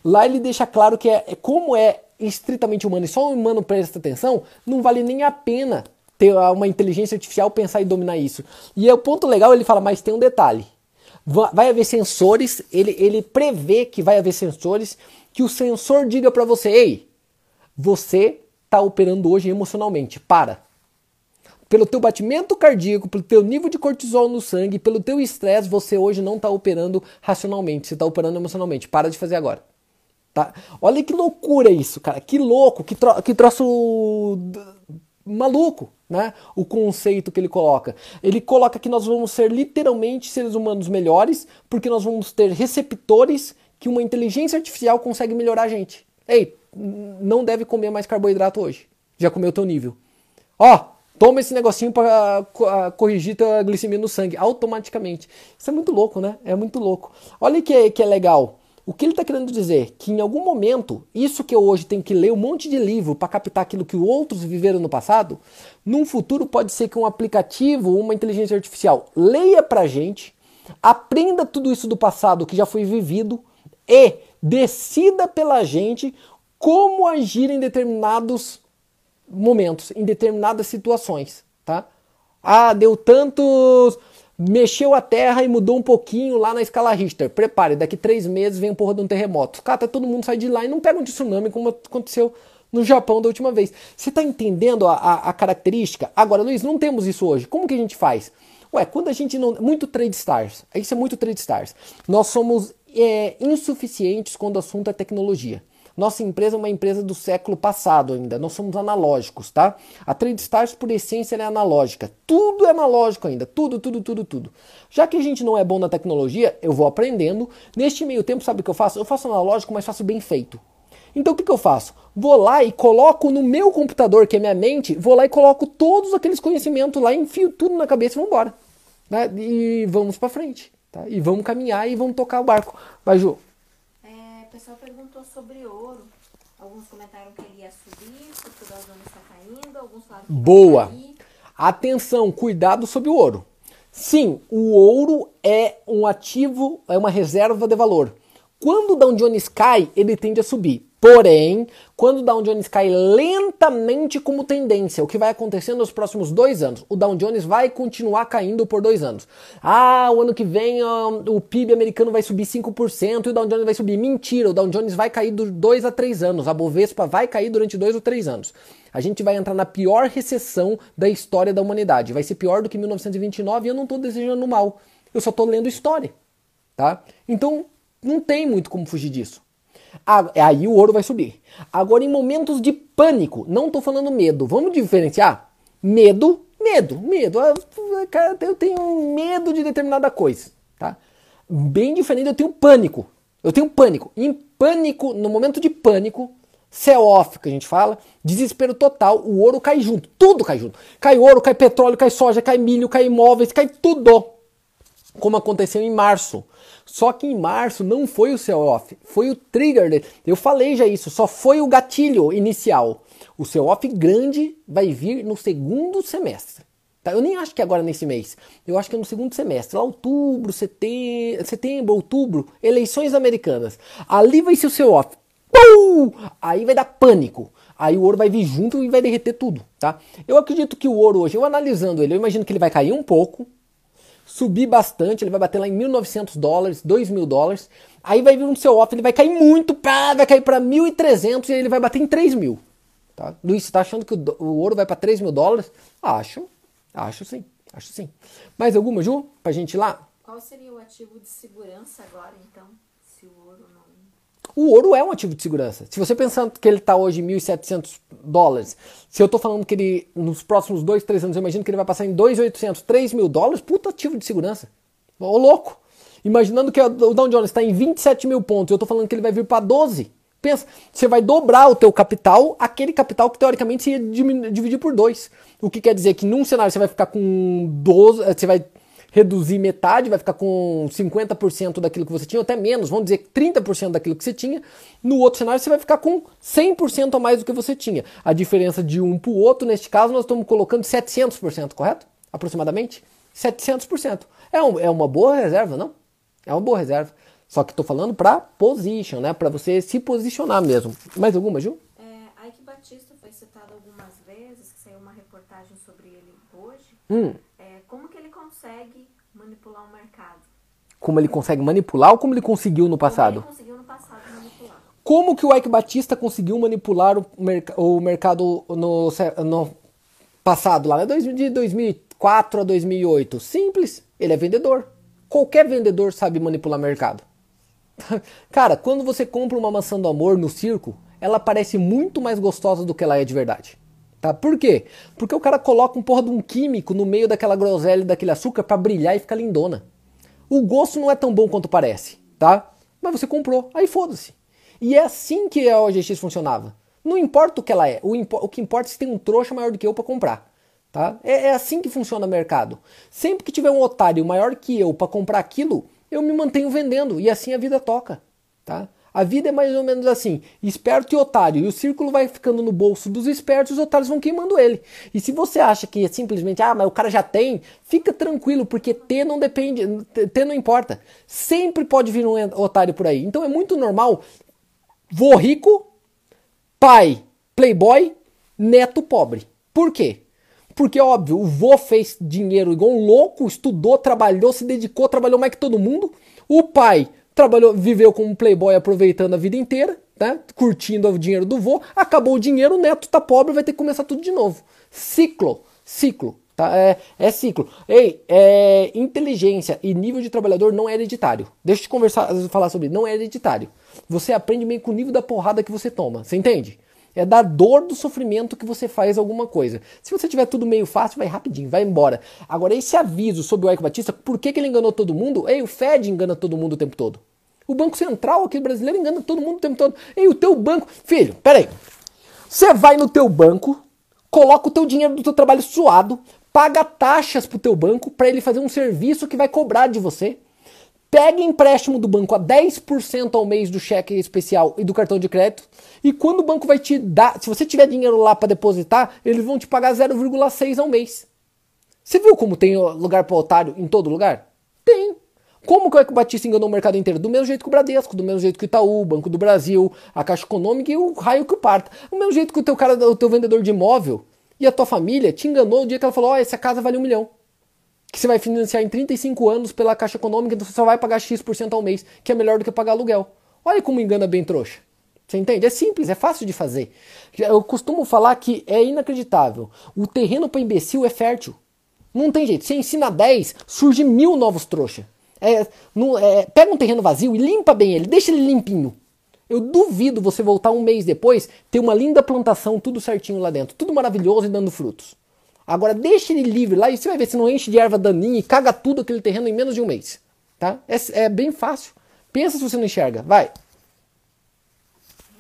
Lá ele deixa claro que é, é como é estritamente humano e só o humano presta atenção, não vale nem a pena ter uma inteligência artificial pensar e dominar isso. E é o ponto legal, ele fala, mas tem um detalhe. Vai haver sensores, ele, ele prevê que vai haver sensores que o sensor diga para você, ei, você está operando hoje emocionalmente, para. Pelo teu batimento cardíaco, pelo teu nível de cortisol no sangue, pelo teu estresse, você hoje não está operando racionalmente, você está operando emocionalmente. Para de fazer agora. Tá? Olha que loucura isso, cara. Que louco, que, tro que troço maluco, né? O conceito que ele coloca. Ele coloca que nós vamos ser literalmente seres humanos melhores, porque nós vamos ter receptores que uma inteligência artificial consegue melhorar a gente. Ei, não deve comer mais carboidrato hoje. Já comeu teu nível. Ó, toma esse negocinho para corrigir tua glicemia no sangue automaticamente. Isso é muito louco, né? É muito louco. Olha que, que é legal. O que ele está querendo dizer? Que em algum momento, isso que eu hoje tenho que ler um monte de livro para captar aquilo que outros viveram no passado, num futuro pode ser que um aplicativo, uma inteligência artificial, leia para gente, aprenda tudo isso do passado que já foi vivido e decida pela gente como agir em determinados momentos, em determinadas situações, tá? Ah, deu tantos mexeu a terra e mudou um pouquinho lá na escala Richter. Prepare, daqui três meses vem um porra de um terremoto. Cara, tá todo mundo sai de lá e não pega um tsunami como aconteceu no Japão da última vez. Você tá entendendo a, a, a, característica? Agora, Luiz, não temos isso hoje. Como que a gente faz? Ué, quando a gente não. Muito trade stars. Isso é muito trade stars. Nós somos é, insuficientes quando o assunto é tecnologia. Nossa empresa é uma empresa do século passado ainda, nós somos analógicos, tá? A TradeStars, por essência, é analógica. Tudo é analógico ainda, tudo, tudo, tudo, tudo. Já que a gente não é bom na tecnologia, eu vou aprendendo. Neste meio tempo, sabe o que eu faço? Eu faço analógico, mas faço bem feito. Então o que, que eu faço? Vou lá e coloco no meu computador, que é minha mente, vou lá e coloco todos aqueles conhecimentos lá, enfio tudo na cabeça e vamos embora. Né? E vamos para frente. Tá? E vamos caminhar e vamos tocar o barco. Vai, Ju pessoal perguntou sobre. Alguns comentaram que ele ia subir, porque o Dow Jones está caindo, alguns falaram que Boa! Atenção, cuidado sobre o ouro. Sim, o ouro é um ativo, é uma reserva de valor. Quando o Dow Jones cai, ele tende a subir. Porém, quando o Dow Jones cai lentamente como tendência, o que vai acontecer nos próximos dois anos? O Dow Jones vai continuar caindo por dois anos. Ah, o ano que vem ó, o PIB americano vai subir 5% e o Dow Jones vai subir. Mentira, o Dow Jones vai cair dos dois a três anos. A Bovespa vai cair durante dois ou três anos. A gente vai entrar na pior recessão da história da humanidade. Vai ser pior do que 1929 e eu não estou desejando mal. Eu só estou lendo história. Tá? Então, não tem muito como fugir disso. Aí o ouro vai subir. Agora, em momentos de pânico, não estou falando medo, vamos diferenciar? Medo, medo, medo. Ah, eu tenho medo de determinada coisa, tá? Bem diferente, eu tenho pânico. Eu tenho pânico. Em pânico, no momento de pânico, sell off que a gente fala, desespero total, o ouro cai junto, tudo cai junto. Cai ouro, cai petróleo, cai soja, cai milho, cai imóveis, cai tudo. Como aconteceu em março. Só que em março não foi o sell-off, foi o trigger. Eu falei já isso, só foi o gatilho inicial. O sell-off grande vai vir no segundo semestre. Tá? Eu nem acho que é agora nesse mês. Eu acho que é no segundo semestre, lá outubro, setembro, setembro outubro, eleições americanas. Ali vai ser o sell-off. Aí vai dar pânico. Aí o ouro vai vir junto e vai derreter tudo, tá? Eu acredito que o ouro hoje, eu analisando ele, eu imagino que ele vai cair um pouco, subir bastante, ele vai bater lá em 1.900 dólares, 2.000 dólares. Aí vai vir um seu off, ele vai cair muito, pá, vai cair para 1.300 e ele vai bater em 3.000. Tá? Luiz, você tá achando que o, o ouro vai para 3 mil dólares? Acho, acho sim, acho sim. Mais alguma, Ju, pra gente ir lá? Qual seria o ativo de segurança agora, então, se o ouro não o ouro é um ativo de segurança. Se você pensando que ele está hoje em 1.700 dólares, se eu estou falando que ele, nos próximos 2, 3 anos, eu imagino que ele vai passar em 2.800, 3 mil dólares, puta ativo de segurança. Ô louco! Imaginando que o Dow Jones está em 27 mil pontos, eu estou falando que ele vai vir para 12. Pensa, você vai dobrar o teu capital, aquele capital que teoricamente você ia dividir por dois. O que quer dizer que num cenário você vai ficar com 12, você vai reduzir metade, vai ficar com 50% daquilo que você tinha, ou até menos, vamos dizer 30% daquilo que você tinha. No outro cenário, você vai ficar com 100% a mais do que você tinha. A diferença de um para o outro, neste caso, nós estamos colocando 700%, correto? Aproximadamente? 700%. É, um, é uma boa reserva, não? É uma boa reserva. Só que estou falando para position, né? Para você se posicionar mesmo. Mais alguma, Ju? É, Ike Batista foi citado algumas vezes, que saiu uma reportagem sobre ele hoje. Hum como que consegue manipular o mercado? Como ele consegue manipular ou como ele conseguiu no passado? Como ele conseguiu no passado manipular. Como que o Ike Batista conseguiu manipular o, merc o mercado no, no, passado, lá né? de 2004 a 2008? Simples, ele é vendedor. Qualquer vendedor sabe manipular mercado. Cara, quando você compra uma maçã do amor no circo, ela parece muito mais gostosa do que ela é de verdade. Tá? Por quê? Porque o cara coloca um porra de um químico no meio daquela groselha e daquele açúcar para brilhar e ficar lindona. O gosto não é tão bom quanto parece, tá? Mas você comprou, aí foda-se. E é assim que a OGX funcionava. Não importa o que ela é, o, o que importa é se tem um trouxa maior do que eu para comprar. Tá? É, é, assim que funciona o mercado. Sempre que tiver um otário maior que eu para comprar aquilo, eu me mantenho vendendo e assim a vida toca. Tá? A vida é mais ou menos assim: esperto e otário. E o círculo vai ficando no bolso dos espertos os otários vão queimando ele. E se você acha que é simplesmente, ah, mas o cara já tem, fica tranquilo, porque ter não depende, ter não importa. Sempre pode vir um otário por aí. Então é muito normal. Vô rico, pai playboy, neto pobre. Por quê? Porque, óbvio, o vô fez dinheiro igual um louco, estudou, trabalhou, se dedicou, trabalhou mais que todo mundo. O pai trabalhou, viveu como playboy aproveitando a vida inteira, né? Curtindo o dinheiro do vô, acabou o dinheiro, o neto tá pobre, vai ter que começar tudo de novo. Ciclo, ciclo, tá? É, é ciclo. Ei, é, inteligência e nível de trabalhador não é hereditário. Deixa eu te conversar, falar sobre, não é hereditário. Você aprende meio com o nível da porrada que você toma, você entende? É da dor do sofrimento que você faz alguma coisa. Se você tiver tudo meio fácil, vai rapidinho, vai embora. Agora, esse aviso sobre o Eike Batista, por que, que ele enganou todo mundo? Ei, o Fed engana todo mundo o tempo todo. O Banco Central aqui brasileiro engana todo mundo o tempo todo. Ei, o teu banco. Filho, peraí. Você vai no teu banco, coloca o teu dinheiro do teu trabalho suado, paga taxas pro teu banco para ele fazer um serviço que vai cobrar de você. Pega empréstimo do banco a 10% ao mês do cheque especial e do cartão de crédito. E quando o banco vai te dar, se você tiver dinheiro lá para depositar, eles vão te pagar 0,6 ao mês. Você viu como tem lugar para otário em todo lugar? Tem. Como que o Eco Batista enganou o mercado inteiro? Do mesmo jeito que o Bradesco, do mesmo jeito que o Itaú, o Banco do Brasil, a Caixa Econômica e o raio que o parta. Do mesmo jeito que o teu cara, o teu vendedor de imóvel e a tua família te enganou o dia que ela falou: "Ó, oh, essa casa vale um milhão" que você vai financiar em 35 anos pela Caixa Econômica, então você só vai pagar X% ao mês, que é melhor do que pagar aluguel. Olha como engana bem trouxa. Você entende? É simples, é fácil de fazer. Eu costumo falar que é inacreditável. O terreno para imbecil é fértil. Não tem jeito. Você ensina 10, surge mil novos trouxa. É, é, pega um terreno vazio e limpa bem ele, deixa ele limpinho. Eu duvido você voltar um mês depois, ter uma linda plantação, tudo certinho lá dentro, tudo maravilhoso e dando frutos. Agora deixe ele livre lá e você vai ver se não enche de erva daninha e caga tudo aquele terreno em menos de um mês. Tá? É, é bem fácil. Pensa se você não enxerga. Vai.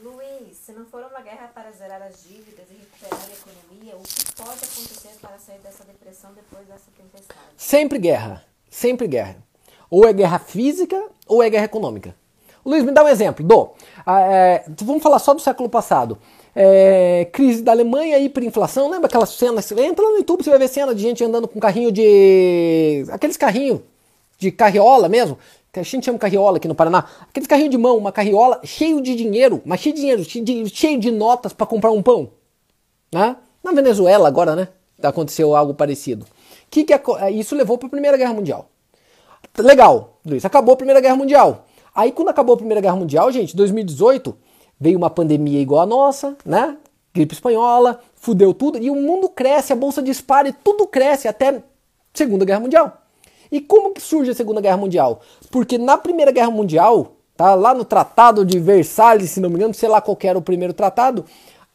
Luiz, se não for uma guerra para zerar as dívidas e recuperar a economia, o que pode acontecer para sair dessa depressão depois dessa tempestade? Sempre guerra. Sempre guerra. Ou é guerra física ou é guerra econômica. Luiz, me dá um exemplo. Dou. Ah, é, vamos falar só do século passado é, crise da Alemanha, hiperinflação. Lembra aquelas cenas? Entra no YouTube, você vai ver cena de gente andando com carrinho de. aqueles carrinhos de carriola mesmo. Que a gente chama carriola aqui no Paraná. Aqueles carrinhos de mão, uma carriola cheio de dinheiro, mas cheio de dinheiro, cheio de, cheio de notas para comprar um pão. Né? Na Venezuela agora, né? Aconteceu algo parecido. Que que isso levou para a Primeira Guerra Mundial. Legal, Luiz. Acabou a Primeira Guerra Mundial. Aí quando acabou a Primeira Guerra Mundial, gente, 2018, Veio uma pandemia igual a nossa, né? Gripe espanhola, fudeu tudo, e o mundo cresce, a bolsa dispara e tudo cresce até Segunda Guerra Mundial. E como que surge a Segunda Guerra Mundial? Porque na Primeira Guerra Mundial, tá lá no Tratado de Versalhes, se não me engano, sei lá qual era o primeiro tratado,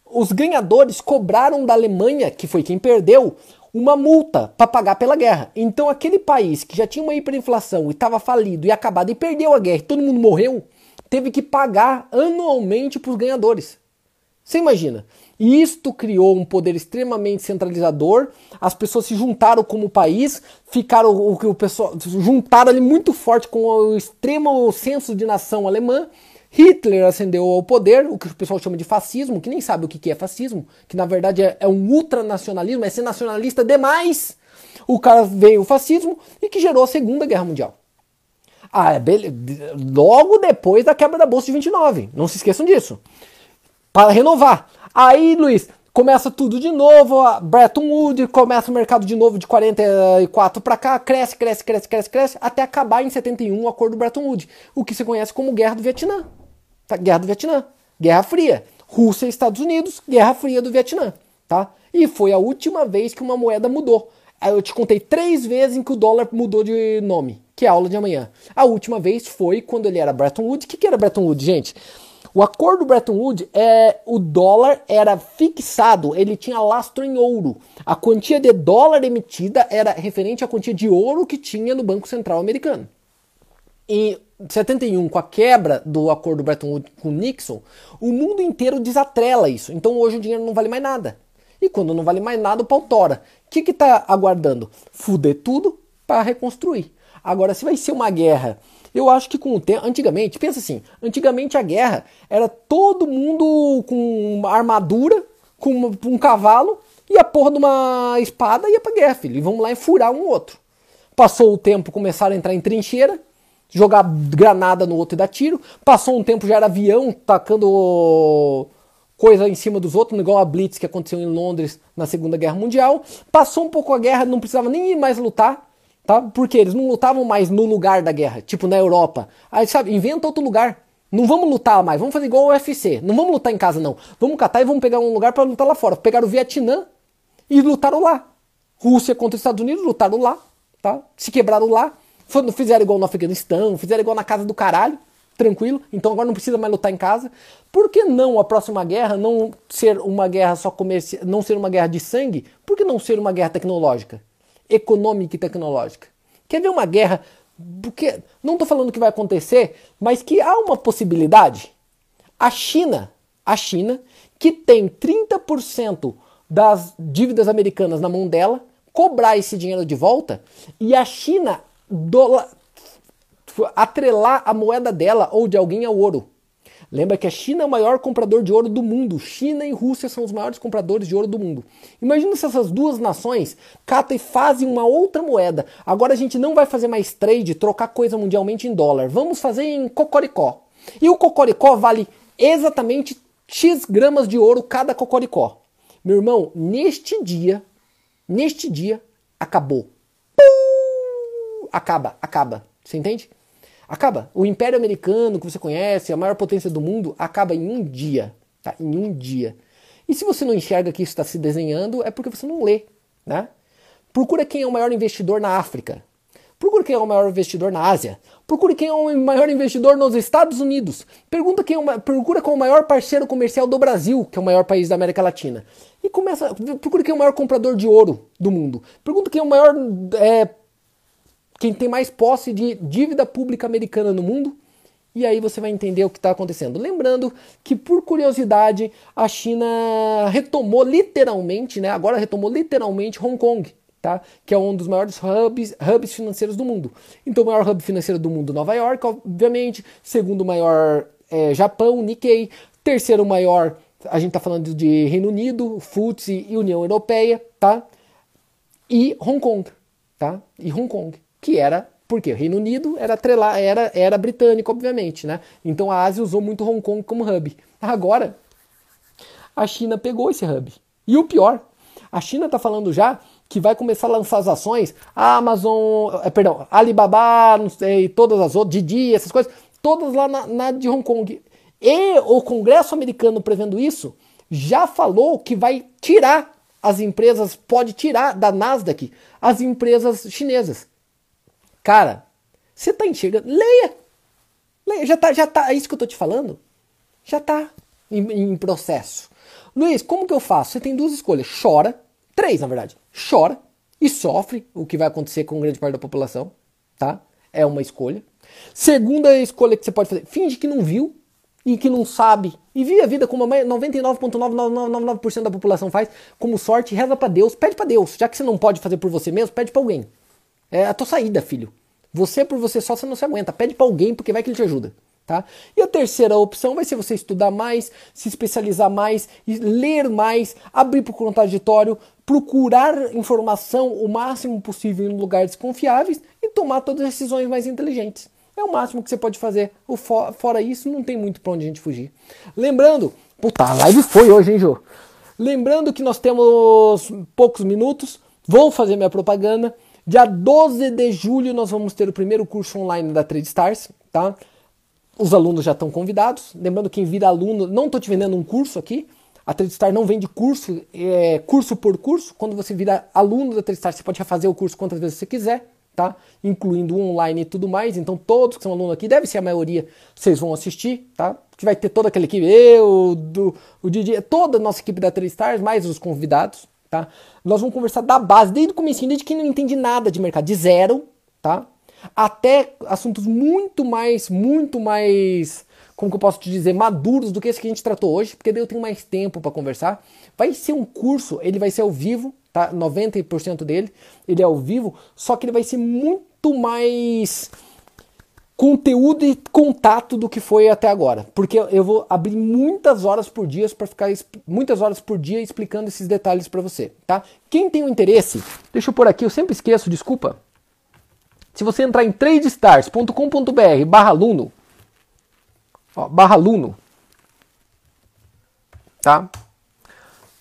os ganhadores cobraram da Alemanha, que foi quem perdeu, uma multa para pagar pela guerra. Então aquele país que já tinha uma hiperinflação e estava falido e acabado e perdeu a guerra, e todo mundo morreu, teve que pagar anualmente para os ganhadores. Você imagina? E isto criou um poder extremamente centralizador. As pessoas se juntaram como país, ficaram o que o pessoal juntaram ali muito forte com o extremo senso de nação alemã. Hitler ascendeu ao poder, o que o pessoal chama de fascismo, que nem sabe o que é fascismo, que na verdade é, é um ultranacionalismo, é ser nacionalista demais. O cara veio o fascismo e que gerou a Segunda Guerra Mundial. Ah, é logo depois da quebra da bolsa de 29. Não se esqueçam disso. Para renovar. Aí, Luiz, começa tudo de novo, Bretton Woods, começa o mercado de novo de 44 para cá, cresce, cresce, cresce, cresce, cresce, até acabar em 71 o acordo Bretton Woods, o que se conhece como Guerra do Vietnã. Tá? Guerra do Vietnã, Guerra Fria. Rússia e Estados Unidos, Guerra Fria do Vietnã, tá? E foi a última vez que uma moeda mudou. Eu te contei três vezes em que o dólar mudou de nome, que é a aula de amanhã. A última vez foi quando ele era Bretton Woods. O que, que era Bretton Woods, gente? O acordo Bretton Woods é o dólar era fixado, ele tinha lastro em ouro. A quantia de dólar emitida era referente à quantia de ouro que tinha no Banco Central americano. Em 71, com a quebra do acordo Bretton Woods com Nixon, o mundo inteiro desatrela isso. Então hoje o dinheiro não vale mais nada. E quando não vale mais nada, o pau tora. O que está aguardando? Fuder tudo para reconstruir. Agora, se vai ser uma guerra, eu acho que com o tempo. Antigamente, pensa assim: antigamente a guerra era todo mundo com armadura, com um cavalo e a porra de uma espada ia pra guerra, filho. E vamos lá e furar um outro. Passou o tempo, começaram a entrar em trincheira jogar granada no outro e dar tiro. Passou um tempo, já era avião tacando coisa em cima dos outros, igual a Blitz que aconteceu em Londres na Segunda Guerra Mundial. Passou um pouco a guerra, não precisava nem ir mais lutar, tá? Porque eles não lutavam mais no lugar da guerra, tipo na Europa. Aí, sabe, inventa outro lugar. Não vamos lutar mais, vamos fazer igual o UFC. Não vamos lutar em casa, não. Vamos catar e vamos pegar um lugar para lutar lá fora. Pegaram o Vietnã e lutaram lá. Rússia contra os Estados Unidos, lutaram lá, tá? Se quebraram lá. Fizeram igual no Afeganistão, fizeram igual na casa do caralho, tranquilo. Então agora não precisa mais lutar em casa. Por que não a próxima guerra não ser uma guerra só comercial, não ser uma guerra de sangue? Por que não ser uma guerra tecnológica? Econômica e tecnológica. Quer ver uma guerra? Porque não estou falando que vai acontecer, mas que há uma possibilidade. A China, a China, que tem 30% das dívidas americanas na mão dela, cobrar esse dinheiro de volta, e a China dola, atrelar a moeda dela ou de alguém ao ouro. Lembra que a China é o maior comprador de ouro do mundo. China e Rússia são os maiores compradores de ouro do mundo. Imagina se essas duas nações catam e fazem uma outra moeda. Agora a gente não vai fazer mais trade, trocar coisa mundialmente em dólar. Vamos fazer em cocoricó. E o cocoricó vale exatamente X gramas de ouro cada cocoricó. Meu irmão, neste dia, neste dia, acabou acaba, acaba. Você entende? Acaba. O Império Americano que você conhece, a maior potência do mundo, acaba em um dia. Tá? Em um dia. E se você não enxerga que isso está se desenhando, é porque você não lê. Né? Procura quem é o maior investidor na África. Procura quem é o maior investidor na Ásia. Procure quem é o maior investidor nos Estados Unidos. Pergunta quem é o, procura qual é o maior parceiro comercial do Brasil, que é o maior país da América Latina. E começa. Procura quem é o maior comprador de ouro do mundo. Pergunta quem é o maior é, quem tem mais posse de dívida pública americana no mundo. E aí você vai entender o que está acontecendo. Lembrando que, por curiosidade, a China retomou literalmente, né? Agora retomou literalmente Hong Kong, tá? Que é um dos maiores hubs, hubs financeiros do mundo. Então, o maior hub financeiro do mundo, Nova York, obviamente. Segundo maior, é, Japão, Nikkei. Terceiro maior, a gente está falando de Reino Unido, FTSE e União Europeia, tá? E Hong Kong, tá? E Hong Kong que era porque o Reino Unido era, trela, era, era britânico, obviamente, né? Então a Ásia usou muito Hong Kong como hub. Agora, a China pegou esse hub. E o pior, a China está falando já que vai começar a lançar as ações, Amazon, é, perdão, Alibaba, não sei, todas as outras, Didi, essas coisas, todas lá na, na de Hong Kong. E o Congresso americano prevendo isso, já falou que vai tirar as empresas, pode tirar da Nasdaq as empresas chinesas. Cara, você tá enxergando? Leia! Leia, já tá, já tá, é isso que eu tô te falando? Já tá em, em processo. Luiz, como que eu faço? Você tem duas escolhas. Chora, três na verdade. Chora e sofre o que vai acontecer com grande parte da população, tá? É uma escolha. Segunda escolha que você pode fazer, finge que não viu e que não sabe. E vive a vida como 99,999% da população faz, como sorte, reza para Deus, pede para Deus. Já que você não pode fazer por você mesmo, pede para alguém. É a tua saída, filho. Você por você só você não se aguenta. Pede para alguém porque vai que ele te ajuda. Tá? E a terceira opção vai ser você estudar mais, se especializar mais, ler mais, abrir para o contraditório, procurar informação o máximo possível em lugares confiáveis e tomar todas as decisões mais inteligentes. É o máximo que você pode fazer. O fora isso, não tem muito para onde a gente fugir. Lembrando, puta, a live foi hoje, hein, Jô? Lembrando que nós temos poucos minutos, vou fazer minha propaganda. Dia 12 de julho nós vamos ter o primeiro curso online da Trade Stars, tá? Os alunos já estão convidados. Lembrando quem vira aluno, não estou te vendendo um curso aqui. A Tradestar não vende curso, é, curso por curso. Quando você vira aluno da Tradestar, você pode refazer o curso quantas vezes você quiser, tá? Incluindo online e tudo mais. Então todos que são alunos aqui, deve ser a maioria, vocês vão assistir, tá? Que vai ter toda aquela equipe, eu, do, o Didi, toda a nossa equipe da Tradestar, mais os convidados, tá? Nós vamos conversar da base, desde o começo, desde quem não entende nada de mercado, de zero, tá? até assuntos muito mais, muito mais, como que eu posso te dizer, maduros do que esse que a gente tratou hoje, porque daí eu tenho mais tempo para conversar. Vai ser um curso, ele vai ser ao vivo, tá? 90% dele, ele é ao vivo, só que ele vai ser muito mais conteúdo e contato do que foi até agora, porque eu vou abrir muitas horas por dia para ficar muitas horas por dia explicando esses detalhes para você, tá? Quem tem o um interesse, deixa eu pôr aqui, eu sempre esqueço, desculpa. Se você entrar em tradestars.com.br barra aluno, tá?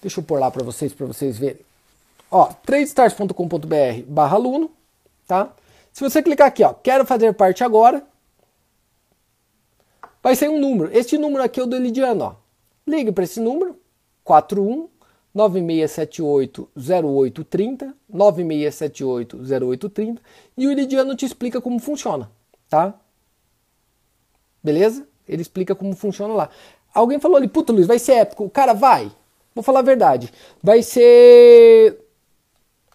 Deixa eu pôr lá para vocês, para vocês verem. Ó, tradestars.com.br barra aluno, tá? Se você clicar aqui, ó, quero fazer parte agora, vai ser um número. Este número aqui é o do Elidiano, ó. Ligue para esse número, 41 9678-0830, 9678-0830, e o Iridiano te explica como funciona, tá? Beleza? Ele explica como funciona lá. Alguém falou ali, puta Luiz, vai ser épico. Cara, vai. Vou falar a verdade. Vai ser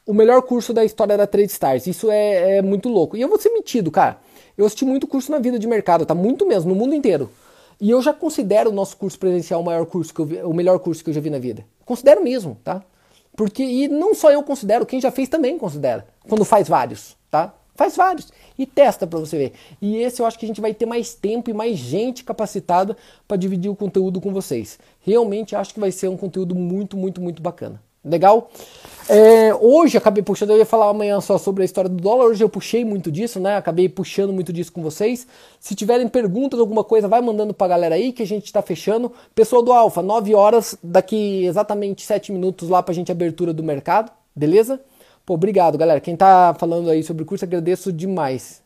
o melhor curso da história da Trade Stars. Isso é, é muito louco. E eu vou ser metido, cara. Eu assisti muito curso na vida de mercado, tá? Muito mesmo, no mundo inteiro. E eu já considero o nosso curso presencial o maior curso que eu vi, o melhor curso que eu já vi na vida. Considero mesmo, tá? Porque e não só eu considero, quem já fez também considera. Quando faz vários, tá? Faz vários e testa para você ver. E esse eu acho que a gente vai ter mais tempo e mais gente capacitada para dividir o conteúdo com vocês. Realmente acho que vai ser um conteúdo muito, muito, muito bacana. Legal? É, hoje acabei puxando, eu ia falar amanhã só sobre a história do dólar, hoje eu puxei muito disso, né? Acabei puxando muito disso com vocês. Se tiverem perguntas, alguma coisa, vai mandando pra galera aí que a gente tá fechando. Pessoal do Alfa, 9 horas, daqui exatamente 7 minutos lá pra gente abertura do mercado, beleza? Pô, obrigado, galera. Quem tá falando aí sobre o curso, agradeço demais.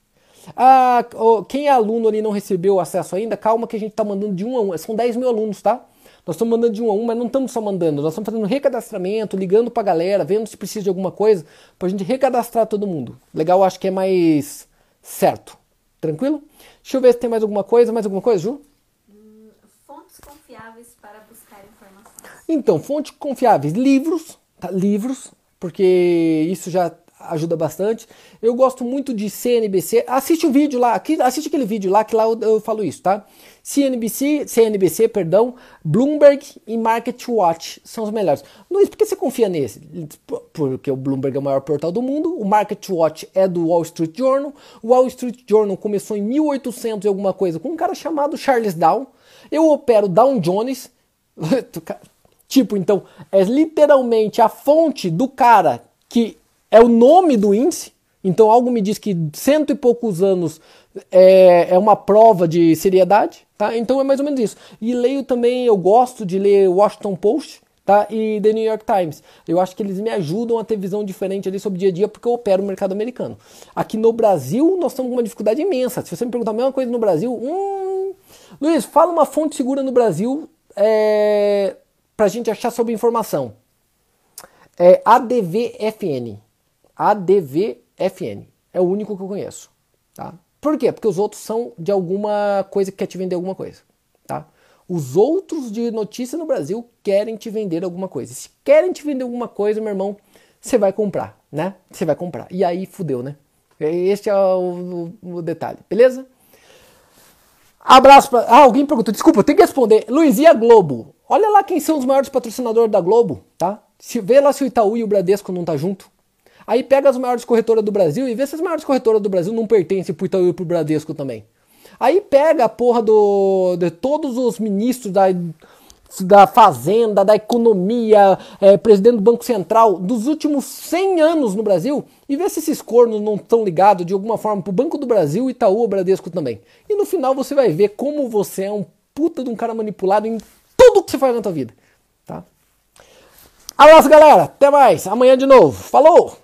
Ah, quem é aluno ali não recebeu acesso ainda, calma que a gente tá mandando de um a um. São 10 mil alunos, tá? Nós estamos mandando de um a um, mas não estamos só mandando, nós estamos fazendo recadastramento, ligando para a galera, vendo se precisa de alguma coisa, para a gente recadastrar todo mundo. Legal, acho que é mais certo. Tranquilo? Deixa eu ver se tem mais alguma coisa. Mais alguma coisa, Ju? Fontes confiáveis para buscar informações. Então, fontes confiáveis, livros, tá? livros, porque isso já ajuda bastante. Eu gosto muito de CNBC. Assiste o vídeo lá, aqui, assiste aquele vídeo lá que lá eu, eu, falo isso, tá? CNBC, CNBC, perdão, Bloomberg e Market Watch são os melhores. Luiz, por que você confia nesse? Porque o Bloomberg é o maior portal do mundo, o Market Watch é do Wall Street Journal. O Wall Street Journal começou em 1800 e alguma coisa com um cara chamado Charles Dow. Eu opero Dow Jones. tipo, então, é literalmente a fonte do cara que é o nome do índice. Então algo me diz que cento e poucos anos é, é uma prova de seriedade, tá? Então é mais ou menos isso. E leio também, eu gosto de ler Washington Post, tá? E The New York Times. Eu acho que eles me ajudam a ter visão diferente ali sobre o dia a dia porque eu opero o mercado americano. Aqui no Brasil nós estamos com uma dificuldade imensa. Se você me perguntar a mesma coisa no Brasil, hum... Luiz, fala uma fonte segura no Brasil é... para a gente achar sobre informação. É ADVFN. ADVFN. É o único que eu conheço. Tá? Por quê? Porque os outros são de alguma coisa que quer te vender alguma coisa. Tá? Os outros de notícia no Brasil querem te vender alguma coisa. Se querem te vender alguma coisa, meu irmão, você vai comprar, né? Você vai comprar. E aí fudeu, né? Este é o, o, o detalhe, beleza? Abraço pra. Ah, alguém perguntou. Desculpa, eu tenho que responder. Luiz, e a Globo? Olha lá quem são os maiores patrocinadores da Globo, tá? Se vê lá se o Itaú e o Bradesco não tá junto. Aí pega as maiores corretoras do Brasil e vê se as maiores corretoras do Brasil não pertencem pro Itaú e pro Bradesco também. Aí pega a porra do, de todos os ministros da, da Fazenda, da Economia, é, presidente do Banco Central dos últimos 100 anos no Brasil e vê se esses cornos não estão ligados de alguma forma pro Banco do Brasil, Itaú ou Bradesco também. E no final você vai ver como você é um puta de um cara manipulado em tudo que você faz na tua vida. Tá? Abraço, galera. Até mais. Amanhã de novo. Falou!